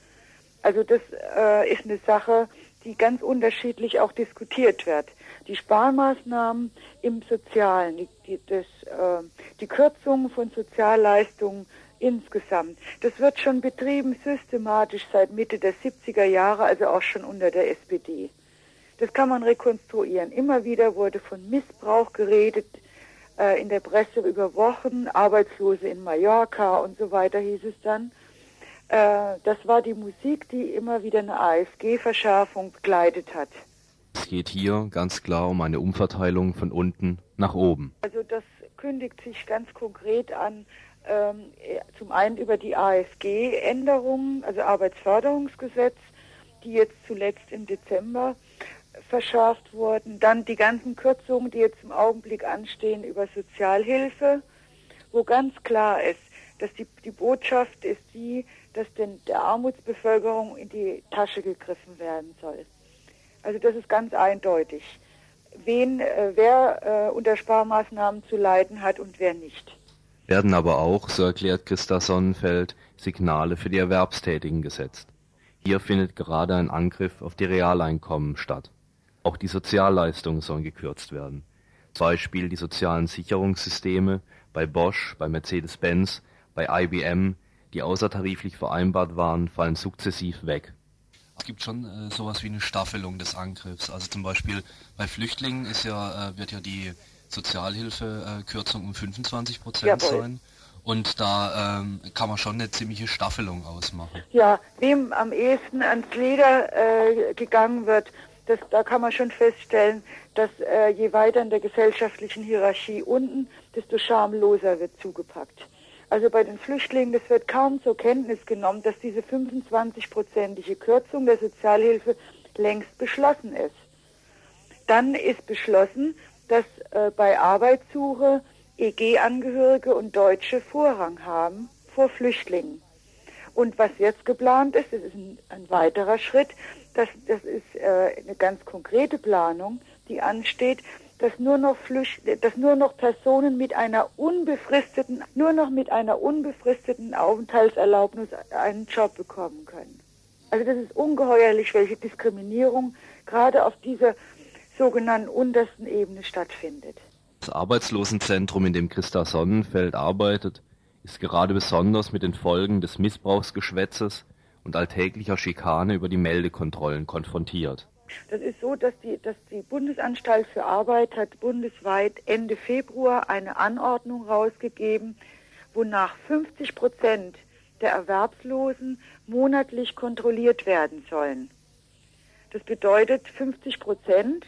N: Also das äh, ist eine Sache, die ganz unterschiedlich auch diskutiert wird. Die Sparmaßnahmen im Sozialen, die, die, das, äh, die Kürzungen von Sozialleistungen insgesamt. Das wird schon betrieben systematisch seit Mitte der 70er Jahre, also auch schon unter der SPD. Das kann man rekonstruieren. Immer wieder wurde von Missbrauch geredet, äh, in der Presse über Wochen, Arbeitslose in Mallorca und so weiter hieß es dann. Äh, das war die Musik, die immer wieder eine AfG-Verschärfung begleitet hat.
B: Es geht hier ganz klar um eine Umverteilung von unten nach oben.
N: Also das kündigt sich ganz konkret an, ähm, zum einen über die AFG-Änderungen, also Arbeitsförderungsgesetz, die jetzt zuletzt im Dezember verschärft wurden, dann die ganzen Kürzungen, die jetzt im Augenblick anstehen über Sozialhilfe, wo ganz klar ist, dass die, die Botschaft ist die, dass denn der Armutsbevölkerung in die Tasche gegriffen werden soll. Also das ist ganz eindeutig, wen, äh, wer äh, unter Sparmaßnahmen zu leiden hat und wer nicht
B: werden aber auch, so erklärt Christa Sonnenfeld, Signale für die Erwerbstätigen gesetzt. Hier findet gerade ein Angriff auf die Realeinkommen statt. Auch die Sozialleistungen sollen gekürzt werden. Zum Beispiel die sozialen Sicherungssysteme bei Bosch, bei Mercedes-Benz, bei IBM, die außertariflich vereinbart waren, fallen sukzessiv weg.
H: Es gibt schon äh, sowas wie eine Staffelung des Angriffs. Also zum Beispiel bei Flüchtlingen ist ja, äh, wird ja die Sozialhilfekürzung um 25 Prozent sein. Und da ähm, kann man schon eine ziemliche Staffelung ausmachen.
N: Ja, wem am ehesten ans Leder äh, gegangen wird, das, da kann man schon feststellen, dass äh, je weiter in der gesellschaftlichen Hierarchie unten, desto schamloser wird zugepackt. Also bei den Flüchtlingen, das wird kaum zur Kenntnis genommen, dass diese 25-prozentige Kürzung der Sozialhilfe längst beschlossen ist. Dann ist beschlossen, dass äh, bei Arbeitssuche EG-Angehörige und Deutsche Vorrang haben vor Flüchtlingen. Und was jetzt geplant ist, das ist ein, ein weiterer Schritt, das, das ist äh, eine ganz konkrete Planung, die ansteht, dass nur noch Flücht, dass nur noch Personen mit einer unbefristeten, nur noch mit einer unbefristeten Aufenthaltserlaubnis einen Job bekommen können. Also das ist ungeheuerlich, welche Diskriminierung gerade auf dieser sogenannten untersten Ebene stattfindet.
B: Das Arbeitslosenzentrum, in dem Christa Sonnenfeld arbeitet, ist gerade besonders mit den Folgen des Missbrauchsgeschwätzes und alltäglicher Schikane über die Meldekontrollen konfrontiert.
N: Das ist so, dass die, dass die Bundesanstalt für Arbeit hat bundesweit Ende Februar eine Anordnung rausgegeben, wonach 50 Prozent der Erwerbslosen monatlich kontrolliert werden sollen. Das bedeutet 50 Prozent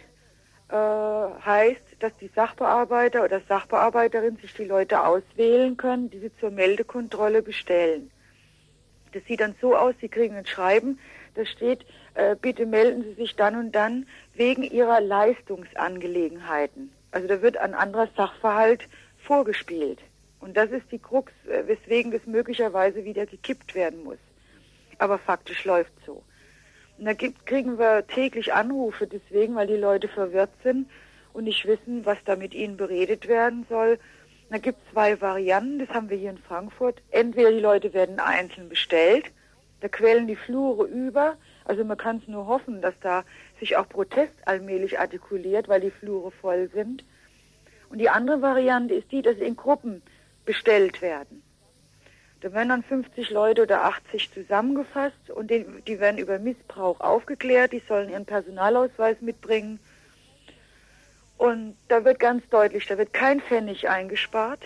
N: äh, heißt, dass die Sachbearbeiter oder Sachbearbeiterin sich die Leute auswählen können, die sie zur Meldekontrolle bestellen. Das sieht dann so aus, sie kriegen ein Schreiben, da steht, äh, bitte melden Sie sich dann und dann wegen Ihrer Leistungsangelegenheiten. Also da wird ein anderer Sachverhalt vorgespielt. Und das ist die Krux, äh, weswegen das möglicherweise wieder gekippt werden muss. Aber faktisch läuft so. Und da gibt, kriegen wir täglich Anrufe deswegen, weil die Leute verwirrt sind und nicht wissen, was da mit ihnen beredet werden soll. Da gibt es zwei Varianten, das haben wir hier in Frankfurt. Entweder die Leute werden einzeln bestellt, da quellen die Flure über. Also man kann es nur hoffen, dass da sich auch Protest allmählich artikuliert, weil die Flure voll sind. Und die andere Variante ist die, dass sie in Gruppen bestellt werden. Da werden dann 50 Leute oder 80 zusammengefasst und die, die werden über Missbrauch aufgeklärt. Die sollen ihren Personalausweis mitbringen. Und da wird ganz deutlich, da wird kein Pfennig eingespart.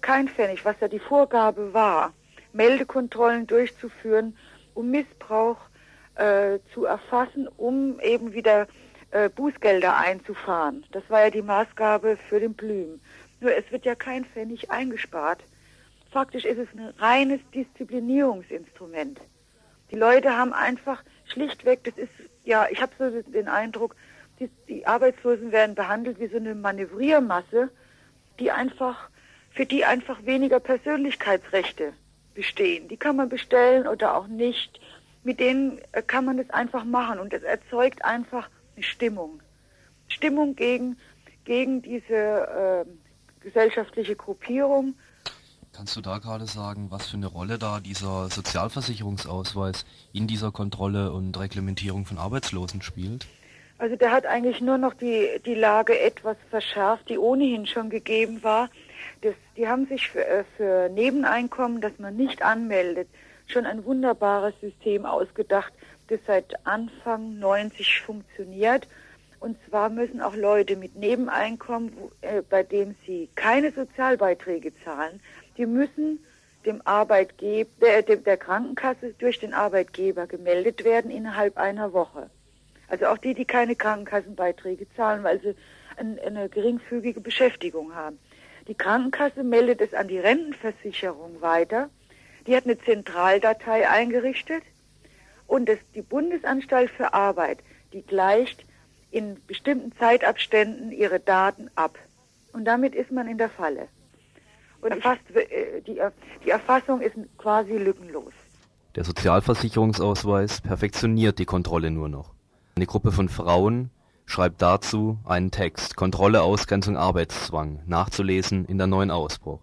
N: Kein Pfennig, was ja die Vorgabe war, Meldekontrollen durchzuführen, um Missbrauch äh, zu erfassen, um eben wieder äh, Bußgelder einzufahren. Das war ja die Maßgabe für den Blüm. Nur es wird ja kein Pfennig eingespart. Faktisch ist es ein reines Disziplinierungsinstrument. Die Leute haben einfach schlichtweg, das ist, ja, ich habe so den Eindruck, die, die Arbeitslosen werden behandelt wie so eine Manövriermasse, die einfach, für die einfach weniger Persönlichkeitsrechte bestehen. Die kann man bestellen oder auch nicht. Mit denen äh, kann man das einfach machen und es erzeugt einfach eine Stimmung. Stimmung gegen, gegen diese äh, gesellschaftliche Gruppierung.
B: Kannst du da gerade sagen, was für eine Rolle da dieser Sozialversicherungsausweis in dieser Kontrolle und Reglementierung von Arbeitslosen spielt?
N: Also der hat eigentlich nur noch die, die Lage etwas verschärft, die ohnehin schon gegeben war. Das, die haben sich für, äh, für Nebeneinkommen, das man nicht anmeldet, schon ein wunderbares System ausgedacht, das seit Anfang 90 funktioniert und zwar müssen auch Leute mit Nebeneinkommen, äh, bei dem sie keine Sozialbeiträge zahlen, die müssen dem Arbeitgeber, der, der Krankenkasse durch den Arbeitgeber gemeldet werden innerhalb einer Woche. Also auch die, die keine Krankenkassenbeiträge zahlen, weil sie ein, eine geringfügige Beschäftigung haben. Die Krankenkasse meldet es an die Rentenversicherung weiter. Die hat eine Zentraldatei eingerichtet und das, die Bundesanstalt für Arbeit, die gleicht in bestimmten Zeitabständen ihre Daten ab. Und damit ist man in der Falle. Und erfasst, äh, die, die Erfassung ist quasi lückenlos.
B: Der Sozialversicherungsausweis perfektioniert die Kontrolle nur noch. Eine Gruppe von Frauen schreibt dazu einen Text Kontrolle, Ausgrenzung, Arbeitszwang, nachzulesen in der neuen Ausbruch.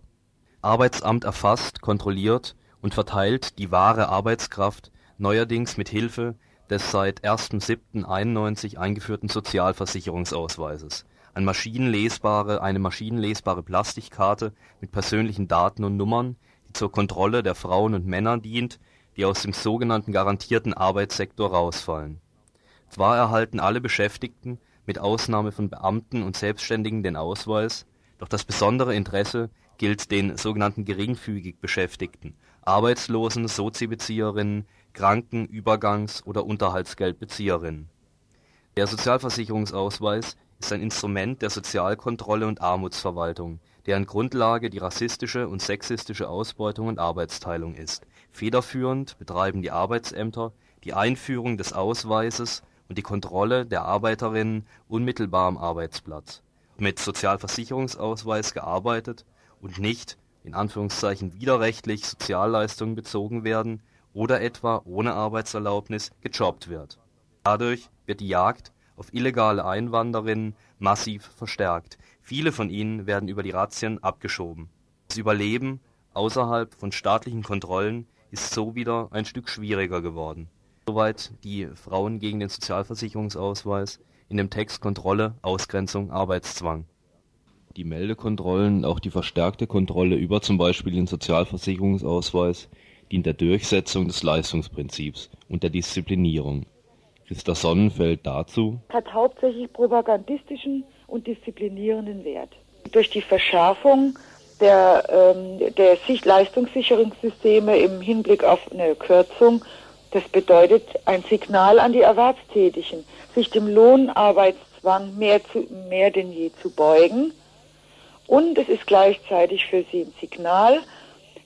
B: Arbeitsamt erfasst, kontrolliert und verteilt die wahre Arbeitskraft neuerdings mit Hilfe des seit 1.7.91 eingeführten Sozialversicherungsausweises, eine maschinenlesbare, eine maschinenlesbare Plastikkarte mit persönlichen Daten und Nummern, die zur Kontrolle der Frauen und Männer dient, die aus dem sogenannten garantierten Arbeitssektor rausfallen. Zwar erhalten alle Beschäftigten mit Ausnahme von Beamten und Selbstständigen den Ausweis, doch das besondere Interesse gilt den sogenannten geringfügig Beschäftigten, Arbeitslosen, Sozialbezieherinnen, Kranken-, Übergangs- oder Unterhaltsgeldbezieherinnen. Der Sozialversicherungsausweis ist ein Instrument der Sozialkontrolle und Armutsverwaltung, deren Grundlage die rassistische und sexistische Ausbeutung und Arbeitsteilung ist. Federführend betreiben die Arbeitsämter die Einführung des Ausweises und die Kontrolle der Arbeiterinnen unmittelbar am Arbeitsplatz. Mit Sozialversicherungsausweis gearbeitet und nicht in Anführungszeichen widerrechtlich Sozialleistungen bezogen werden oder etwa ohne Arbeitserlaubnis gejobbt wird. Dadurch wird die Jagd auf illegale Einwanderinnen massiv verstärkt. Viele von ihnen werden über die Razzien abgeschoben. Das Überleben außerhalb von staatlichen Kontrollen ist so wieder ein Stück schwieriger geworden. Soweit die Frauen gegen den Sozialversicherungsausweis in dem Text Kontrolle, Ausgrenzung, Arbeitszwang. Die Meldekontrollen, auch die verstärkte Kontrolle über zum Beispiel den Sozialversicherungsausweis dient der Durchsetzung des Leistungsprinzips und der Disziplinierung. Christa Sonnenfeld dazu.
N: Hat hauptsächlich propagandistischen und disziplinierenden Wert. Durch die Verschärfung der, ähm, der Leistungssicherungssysteme im Hinblick auf eine Kürzung Das bedeutet ein Signal an die Erwerbstätigen, sich dem Lohnarbeitszwang mehr, zu, mehr denn je zu beugen. Und es ist gleichzeitig für sie ein Signal,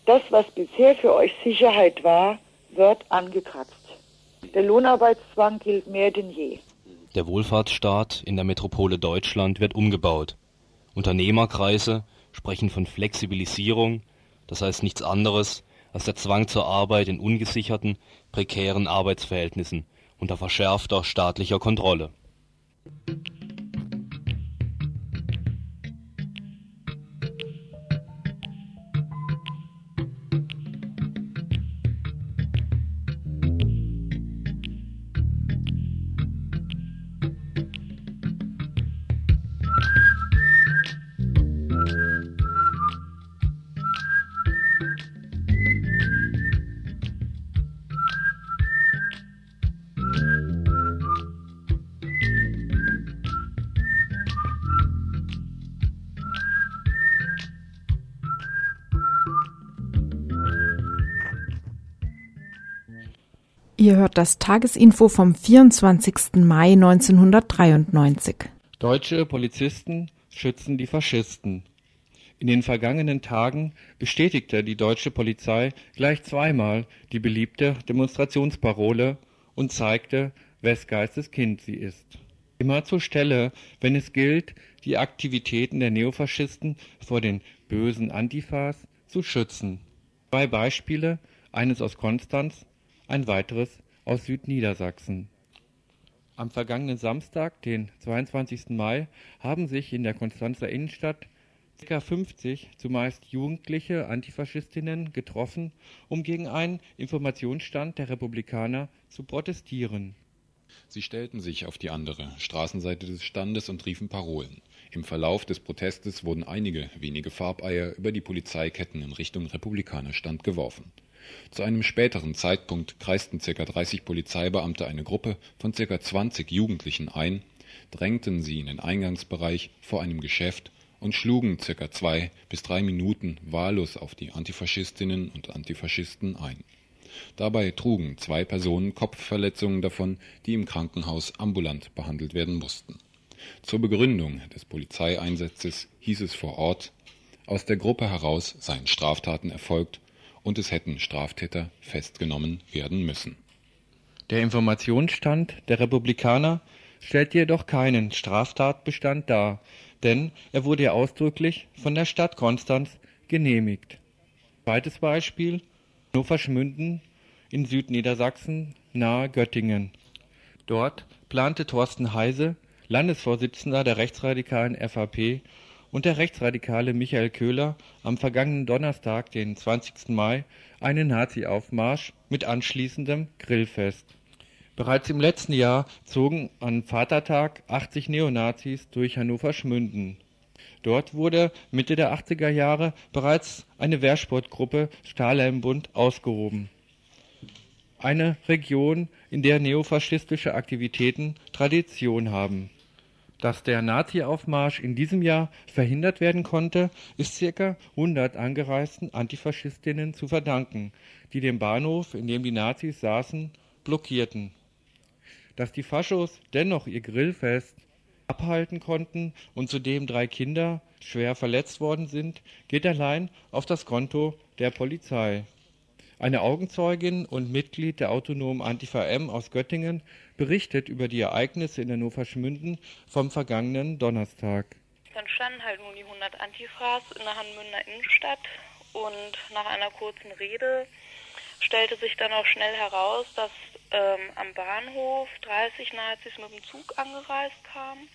N: das, was bisher für euch Sicherheit war, wird angekratzt. Der Lohnarbeitszwang gilt mehr denn je.
B: Der Wohlfahrtsstaat in der Metropole Deutschland wird umgebaut. Unternehmerkreise sprechen von Flexibilisierung, das heißt nichts anderes als der Zwang zur Arbeit in ungesicherten, prekären Arbeitsverhältnissen unter verschärfter staatlicher Kontrolle.
C: Ihr hört das Tagesinfo vom 24. Mai 1993.
A: Deutsche Polizisten schützen die Faschisten. In den vergangenen Tagen bestätigte die deutsche Polizei gleich zweimal die beliebte Demonstrationsparole und zeigte, wes Geistes Kind sie ist. Immer zur Stelle, wenn es gilt, die Aktivitäten der Neofaschisten vor den bösen Antifas zu schützen. Zwei Beispiele, eines aus Konstanz ein weiteres aus Südniedersachsen. Am vergangenen Samstag, den 22. Mai, haben sich in der Konstanzer Innenstadt ca. 50 zumeist jugendliche Antifaschistinnen getroffen, um gegen einen Informationsstand der Republikaner zu protestieren.
O: Sie stellten sich auf die andere Straßenseite des Standes und riefen Parolen. Im Verlauf des Protestes wurden einige wenige Farbeier über die Polizeiketten in Richtung Republikanerstand geworfen. Zu einem späteren Zeitpunkt kreisten ca. 30 Polizeibeamte eine Gruppe von ca. 20 Jugendlichen ein, drängten sie in den Eingangsbereich vor einem Geschäft und schlugen ca. zwei bis drei Minuten wahllos auf die Antifaschistinnen und Antifaschisten ein. Dabei trugen zwei Personen Kopfverletzungen davon, die im Krankenhaus ambulant behandelt werden mussten. Zur Begründung des Polizeieinsatzes hieß es vor Ort, aus der Gruppe heraus seien Straftaten erfolgt und es hätten Straftäter festgenommen werden müssen.
A: Der Informationsstand der Republikaner stellt jedoch keinen Straftatbestand dar, denn er wurde ja ausdrücklich von der Stadt Konstanz genehmigt. Zweites Beispiel Hannover-Schmünden in Südniedersachsen nahe Göttingen. Dort plante Thorsten Heise, Landesvorsitzender der rechtsradikalen FAP, und der Rechtsradikale Michael Köhler am vergangenen Donnerstag, den 20. Mai, einen Nazi-Aufmarsch mit anschließendem Grillfest. Bereits im letzten Jahr zogen an Vatertag 80 Neonazis durch Hannover-Schmünden. Dort wurde Mitte der 80er Jahre bereits eine Wehrsportgruppe Stahlhelmbund ausgehoben. Eine Region, in der neofaschistische Aktivitäten Tradition haben dass der Nazi-Aufmarsch in diesem Jahr verhindert werden konnte, ist circa 100 angereisten Antifaschistinnen zu verdanken, die den Bahnhof, in dem die Nazis saßen, blockierten. Dass die Faschos dennoch ihr Grillfest abhalten konnten und zudem drei Kinder schwer verletzt worden sind, geht allein auf das Konto der Polizei. Eine Augenzeugin und Mitglied der autonomen Antifa M aus Göttingen berichtet über die Ereignisse in Hannover Schmünden vom vergangenen Donnerstag.
P: Dann standen halt nun die 100 Antifas in der Hanmünder Innenstadt und nach einer kurzen Rede stellte sich dann auch schnell heraus, dass ähm, am Bahnhof 30 Nazis mit dem Zug angereist kamen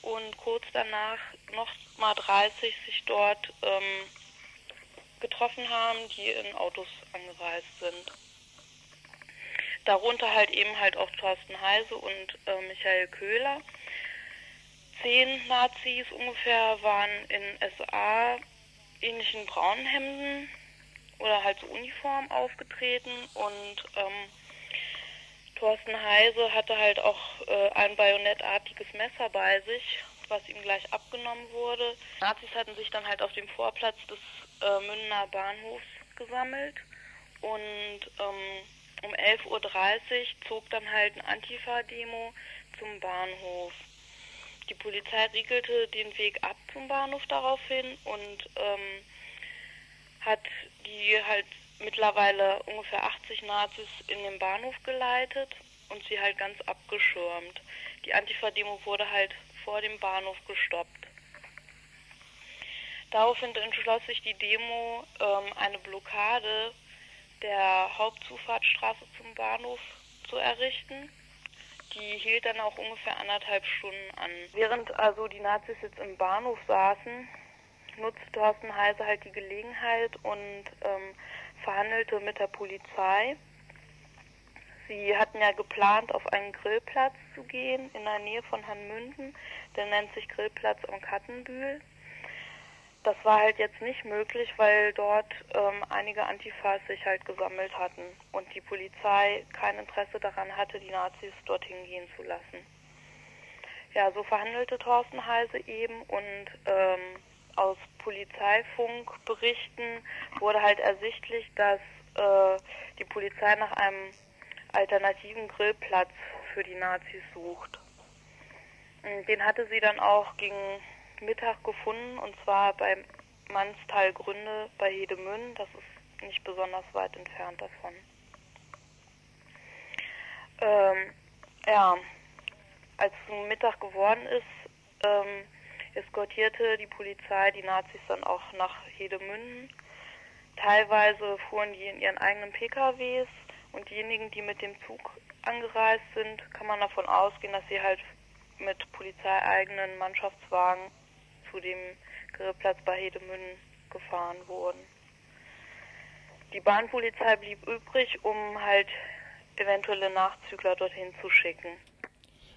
P: und kurz danach noch mal 30 sich dort ähm, getroffen haben, die in Autos angereist sind. Darunter halt eben halt auch Thorsten Heise und äh, Michael Köhler. Zehn Nazis ungefähr waren in SA-ähnlichen braunen Hemden oder halt so Uniform aufgetreten und ähm, Thorsten Heise hatte halt auch äh, ein bajonettartiges Messer bei sich, was ihm gleich abgenommen wurde. Nazis hatten sich dann halt auf dem Vorplatz des äh, Mündener Bahnhofs gesammelt und ähm, um 11.30 Uhr zog dann halt eine Antifa-Demo zum Bahnhof. Die Polizei riegelte den Weg ab zum Bahnhof daraufhin und ähm, hat die halt mittlerweile ungefähr 80 Nazis in den Bahnhof geleitet und sie halt ganz abgeschirmt. Die Antifa-Demo wurde halt vor dem Bahnhof gestoppt. Daraufhin entschloss sich die Demo, ähm, eine Blockade der Hauptzufahrtsstraße zum Bahnhof zu errichten. Die hielt dann auch ungefähr anderthalb Stunden an. Während also die Nazis jetzt im Bahnhof saßen, nutzte Thorsten Heise halt die Gelegenheit und ähm, verhandelte mit der Polizei. Sie hatten ja geplant, auf einen Grillplatz zu gehen in der Nähe von Hanmünden. Der nennt sich Grillplatz am Kattenbühl. Das war halt jetzt nicht möglich, weil dort ähm, einige Antifas sich halt gesammelt hatten und die Polizei kein Interesse daran hatte, die Nazis dorthin gehen zu lassen. Ja, so verhandelte Thorsten Heise eben und ähm, aus Polizeifunkberichten wurde halt ersichtlich, dass äh, die Polizei nach einem alternativen Grillplatz für die Nazis sucht. Den hatte sie dann auch gegen Mittag gefunden und zwar beim Mannstal Gründe bei Hedemünn. Das ist nicht besonders weit entfernt davon. Ähm, ja, als es Mittag geworden ist, ähm, eskortierte die Polizei die Nazis dann auch nach Hedemünden. Teilweise fuhren die in ihren eigenen PKWs und diejenigen, die mit dem Zug angereist sind, kann man davon ausgehen, dass sie halt mit polizeieigenen Mannschaftswagen zu dem Grillplatz bei Hedemünden gefahren wurden. Die Bahnpolizei blieb übrig, um halt eventuelle Nachzügler dorthin zu schicken.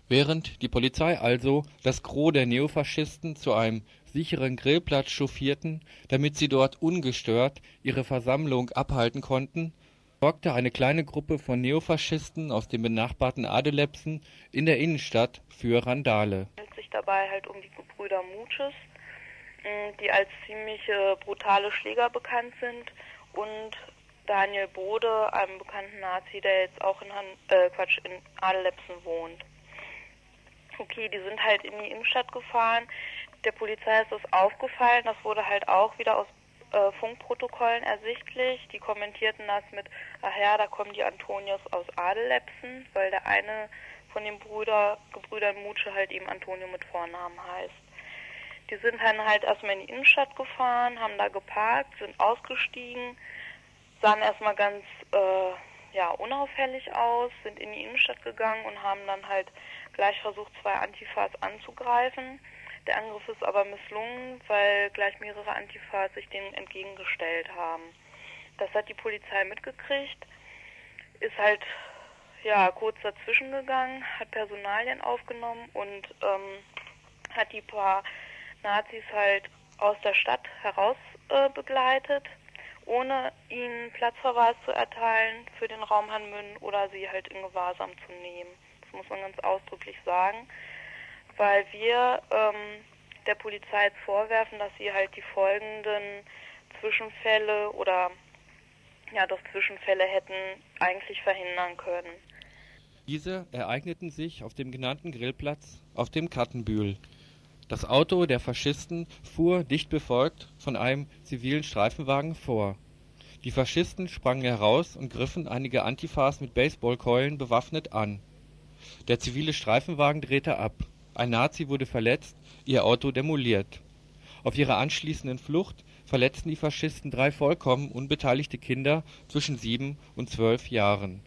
A: Während die Polizei also das Gros der Neofaschisten zu einem sicheren Grillplatz chauffierten, damit sie dort ungestört ihre Versammlung abhalten konnten, sorgte eine kleine Gruppe von Neofaschisten aus dem benachbarten Adelepsen in der Innenstadt für Randale.
P: Es handelt sich dabei halt um die Gebrüder Mutsches, die als ziemlich brutale Schläger bekannt sind und Daniel Bode, einem bekannten Nazi, der jetzt auch in, Han äh, Quatsch, in Adelepsen wohnt. Okay, die sind halt in die Innenstadt gefahren. Der Polizei ist das aufgefallen. Das wurde halt auch wieder aus äh, Funkprotokollen ersichtlich. Die kommentierten das mit, ach ja, da kommen die Antonios aus Adelepsen, weil der eine von den Brüder, Gebrüdern Mutsche halt eben Antonio mit Vornamen heißt. Die sind dann halt erstmal in die Innenstadt gefahren, haben da geparkt, sind ausgestiegen, sahen erstmal ganz äh, ja, unauffällig aus, sind in die Innenstadt gegangen und haben dann halt gleich versucht, zwei Antifas anzugreifen. Der Angriff ist aber misslungen, weil gleich mehrere Antifas sich denen entgegengestellt haben. Das hat die Polizei mitgekriegt, ist halt ja kurz dazwischen gegangen, hat Personalien aufgenommen und ähm, hat die paar Nazis halt aus der Stadt heraus äh, begleitet, ohne ihnen Platzverweis zu erteilen für den Raum Hanmünden oder sie halt in Gewahrsam zu nehmen. Das muss man ganz ausdrücklich sagen, weil wir ähm, der Polizei vorwerfen, dass sie halt die folgenden Zwischenfälle oder ja doch Zwischenfälle hätten eigentlich verhindern können.
A: Diese ereigneten sich auf dem genannten Grillplatz auf dem Kattenbühl. Das Auto der Faschisten fuhr, dicht befolgt, von einem zivilen Streifenwagen vor. Die Faschisten sprangen heraus und griffen einige Antifas mit Baseballkeulen bewaffnet an. Der zivile Streifenwagen drehte ab. Ein Nazi wurde verletzt, ihr Auto demoliert. Auf ihrer anschließenden Flucht verletzten die Faschisten drei vollkommen unbeteiligte Kinder zwischen sieben und zwölf Jahren.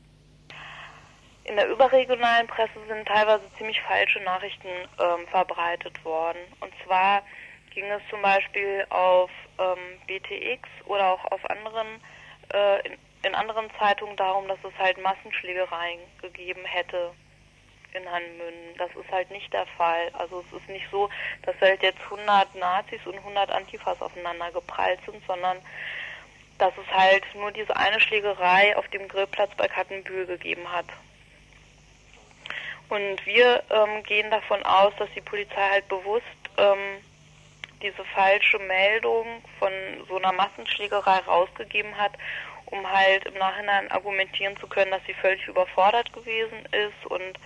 P: In der überregionalen Presse sind teilweise ziemlich falsche Nachrichten ähm, verbreitet worden. Und zwar ging es zum Beispiel auf ähm, BTX oder auch auf anderen äh, in, in anderen Zeitungen darum, dass es halt Massenschlägereien gegeben hätte in Hanmünden. Das ist halt nicht der Fall. Also es ist nicht so, dass halt jetzt 100 Nazis und 100 Antifas aufeinander geprallt sind, sondern dass es halt nur diese eine Schlägerei auf dem Grillplatz bei Kattenbühl gegeben hat. Und wir ähm, gehen davon aus, dass die Polizei halt bewusst ähm, diese falsche Meldung von so einer Massenschlägerei rausgegeben hat, um halt im Nachhinein argumentieren zu können, dass sie völlig überfordert gewesen ist und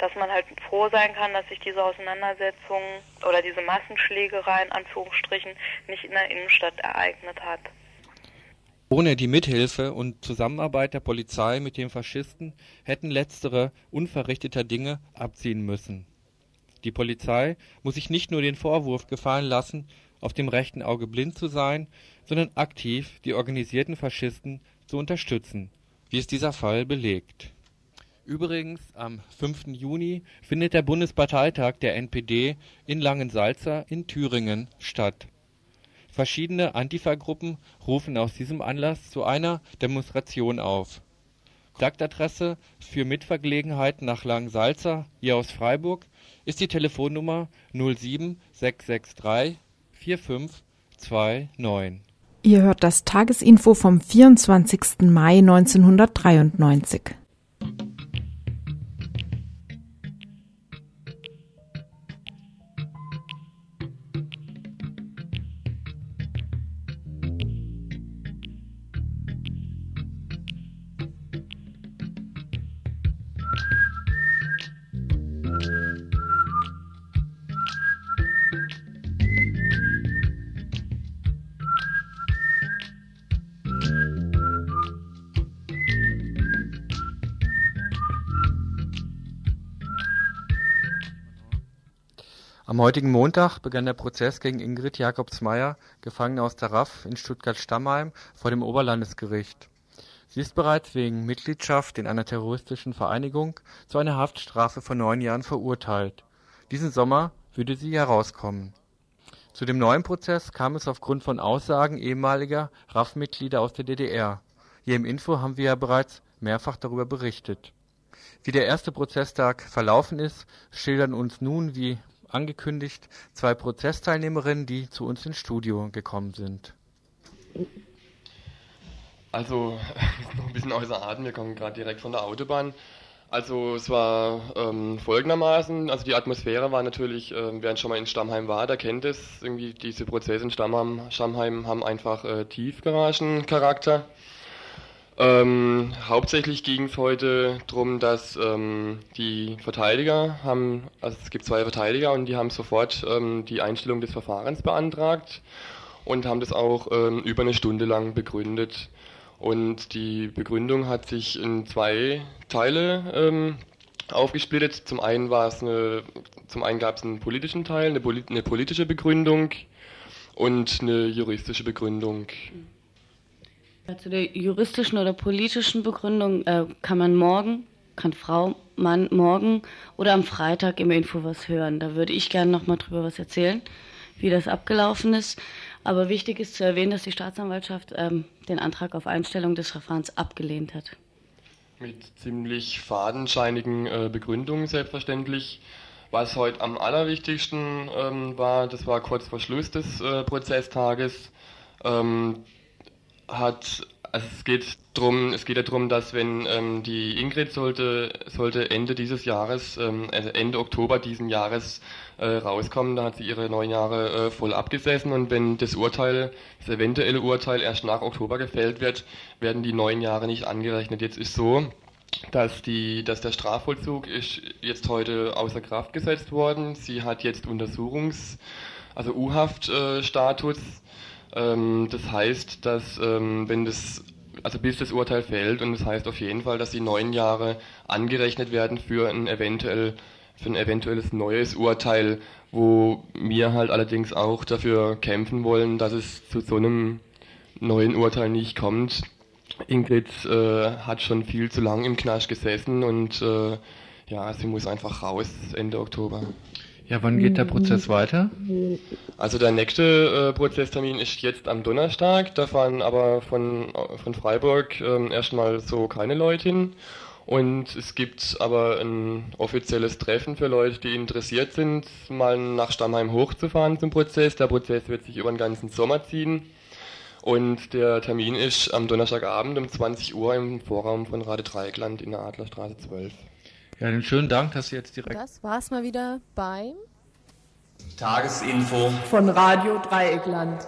P: dass man halt froh sein kann, dass sich diese Auseinandersetzung oder diese Massenschlägerei in Anführungsstrichen nicht in der Innenstadt ereignet hat.
A: Ohne die Mithilfe und Zusammenarbeit der Polizei mit den Faschisten hätten letztere unverrichteter Dinge abziehen müssen. Die Polizei muss sich nicht nur den Vorwurf gefallen lassen, auf dem rechten Auge blind zu sein, sondern aktiv die organisierten Faschisten zu unterstützen, wie es dieser Fall belegt Übrigens, am 5. Juni findet der Bundesparteitag der NPD in Langensalza in Thüringen statt. Verschiedene Antifa-Gruppen rufen aus diesem Anlass zu einer Demonstration auf. Kontaktadresse für Mitfahrgelegenheiten nach Langensalza, hier aus Freiburg, ist die Telefonnummer 07663 4529.
C: Ihr hört das Tagesinfo vom 24. Mai 1993.
A: Heutigen Montag begann der Prozess gegen Ingrid Jakobsmeyer, Gefangene aus der RAF in Stuttgart-Stammheim, vor dem Oberlandesgericht. Sie ist bereits wegen Mitgliedschaft in einer terroristischen Vereinigung zu einer Haftstrafe von neun Jahren verurteilt. Diesen Sommer würde sie herauskommen. Zu dem neuen Prozess kam es aufgrund von Aussagen ehemaliger RAF-Mitglieder aus der DDR. Hier im Info haben wir ja bereits mehrfach darüber berichtet. Wie der erste Prozesstag verlaufen ist, schildern uns nun wie angekündigt zwei Prozessteilnehmerinnen, die zu uns ins Studio gekommen sind.
Q: Also, noch ein bisschen außer Atem, wir kommen gerade direkt von der Autobahn. Also es war ähm, folgendermaßen, also die Atmosphäre war natürlich, äh, wer schon mal in Stammheim war, der kennt es, irgendwie diese Prozesse in Stammheim, Stammheim haben einfach äh, Tiefgaragencharakter. Ähm, hauptsächlich ging es heute darum, dass ähm, die Verteidiger haben, also es gibt zwei Verteidiger und die haben sofort ähm, die Einstellung des Verfahrens beantragt und haben das auch ähm, über eine Stunde lang begründet. Und die Begründung hat sich in zwei Teile ähm, aufgesplittet. Zum einen war es eine, zum einen gab es einen politischen Teil, eine, eine politische Begründung und eine juristische Begründung.
R: Zu der juristischen oder politischen Begründung äh, kann man morgen, kann Frau, Mann morgen oder am Freitag im Info was hören. Da würde ich gerne nochmal drüber was erzählen, wie das abgelaufen ist. Aber wichtig ist zu erwähnen, dass die Staatsanwaltschaft ähm, den Antrag auf Einstellung des Verfahrens abgelehnt hat.
Q: Mit ziemlich fadenscheinigen äh, Begründungen selbstverständlich. Was heute am allerwichtigsten ähm, war, das war kurz vor Schluss des äh, Prozesstages. Ähm, hat, also es geht drum, es geht ja darum, dass wenn ähm, die Ingrid sollte, sollte Ende dieses Jahres, ähm, also Ende Oktober diesen Jahres äh, rauskommen, da hat sie ihre neun Jahre äh, voll abgesessen und wenn das Urteil, das eventuelle Urteil erst nach Oktober gefällt wird, werden die neun Jahre nicht angerechnet. Jetzt ist so, dass die, dass der Strafvollzug ist jetzt heute außer Kraft gesetzt worden. Sie hat jetzt Untersuchungs, also U-Haft-Status. Äh, ähm, das heißt, dass ähm, wenn das also bis das Urteil fällt und das heißt auf jeden Fall, dass die neun Jahre angerechnet werden für ein eventuell für ein eventuelles neues Urteil, wo wir halt allerdings auch dafür kämpfen wollen, dass es zu so einem neuen Urteil nicht kommt. Ingrid äh, hat schon viel zu lang im Knast gesessen und äh, ja, sie muss einfach raus Ende Oktober.
A: Ja, wann geht der Prozess weiter?
Q: Also der nächste äh, Prozesstermin ist jetzt am Donnerstag. Da fahren aber von, von Freiburg äh, erstmal so keine Leute hin. Und es gibt aber ein offizielles Treffen für Leute, die interessiert sind, mal nach Stammheim hochzufahren zum Prozess. Der Prozess wird sich über den ganzen Sommer ziehen. Und der Termin ist am Donnerstagabend um 20 Uhr im Vorraum von Rade Dreieckland in der Adlerstraße 12.
A: Ja, den schönen Dank, dass Sie jetzt direkt.
D: Das war's mal wieder beim
S: Tagesinfo
D: von Radio Dreieckland.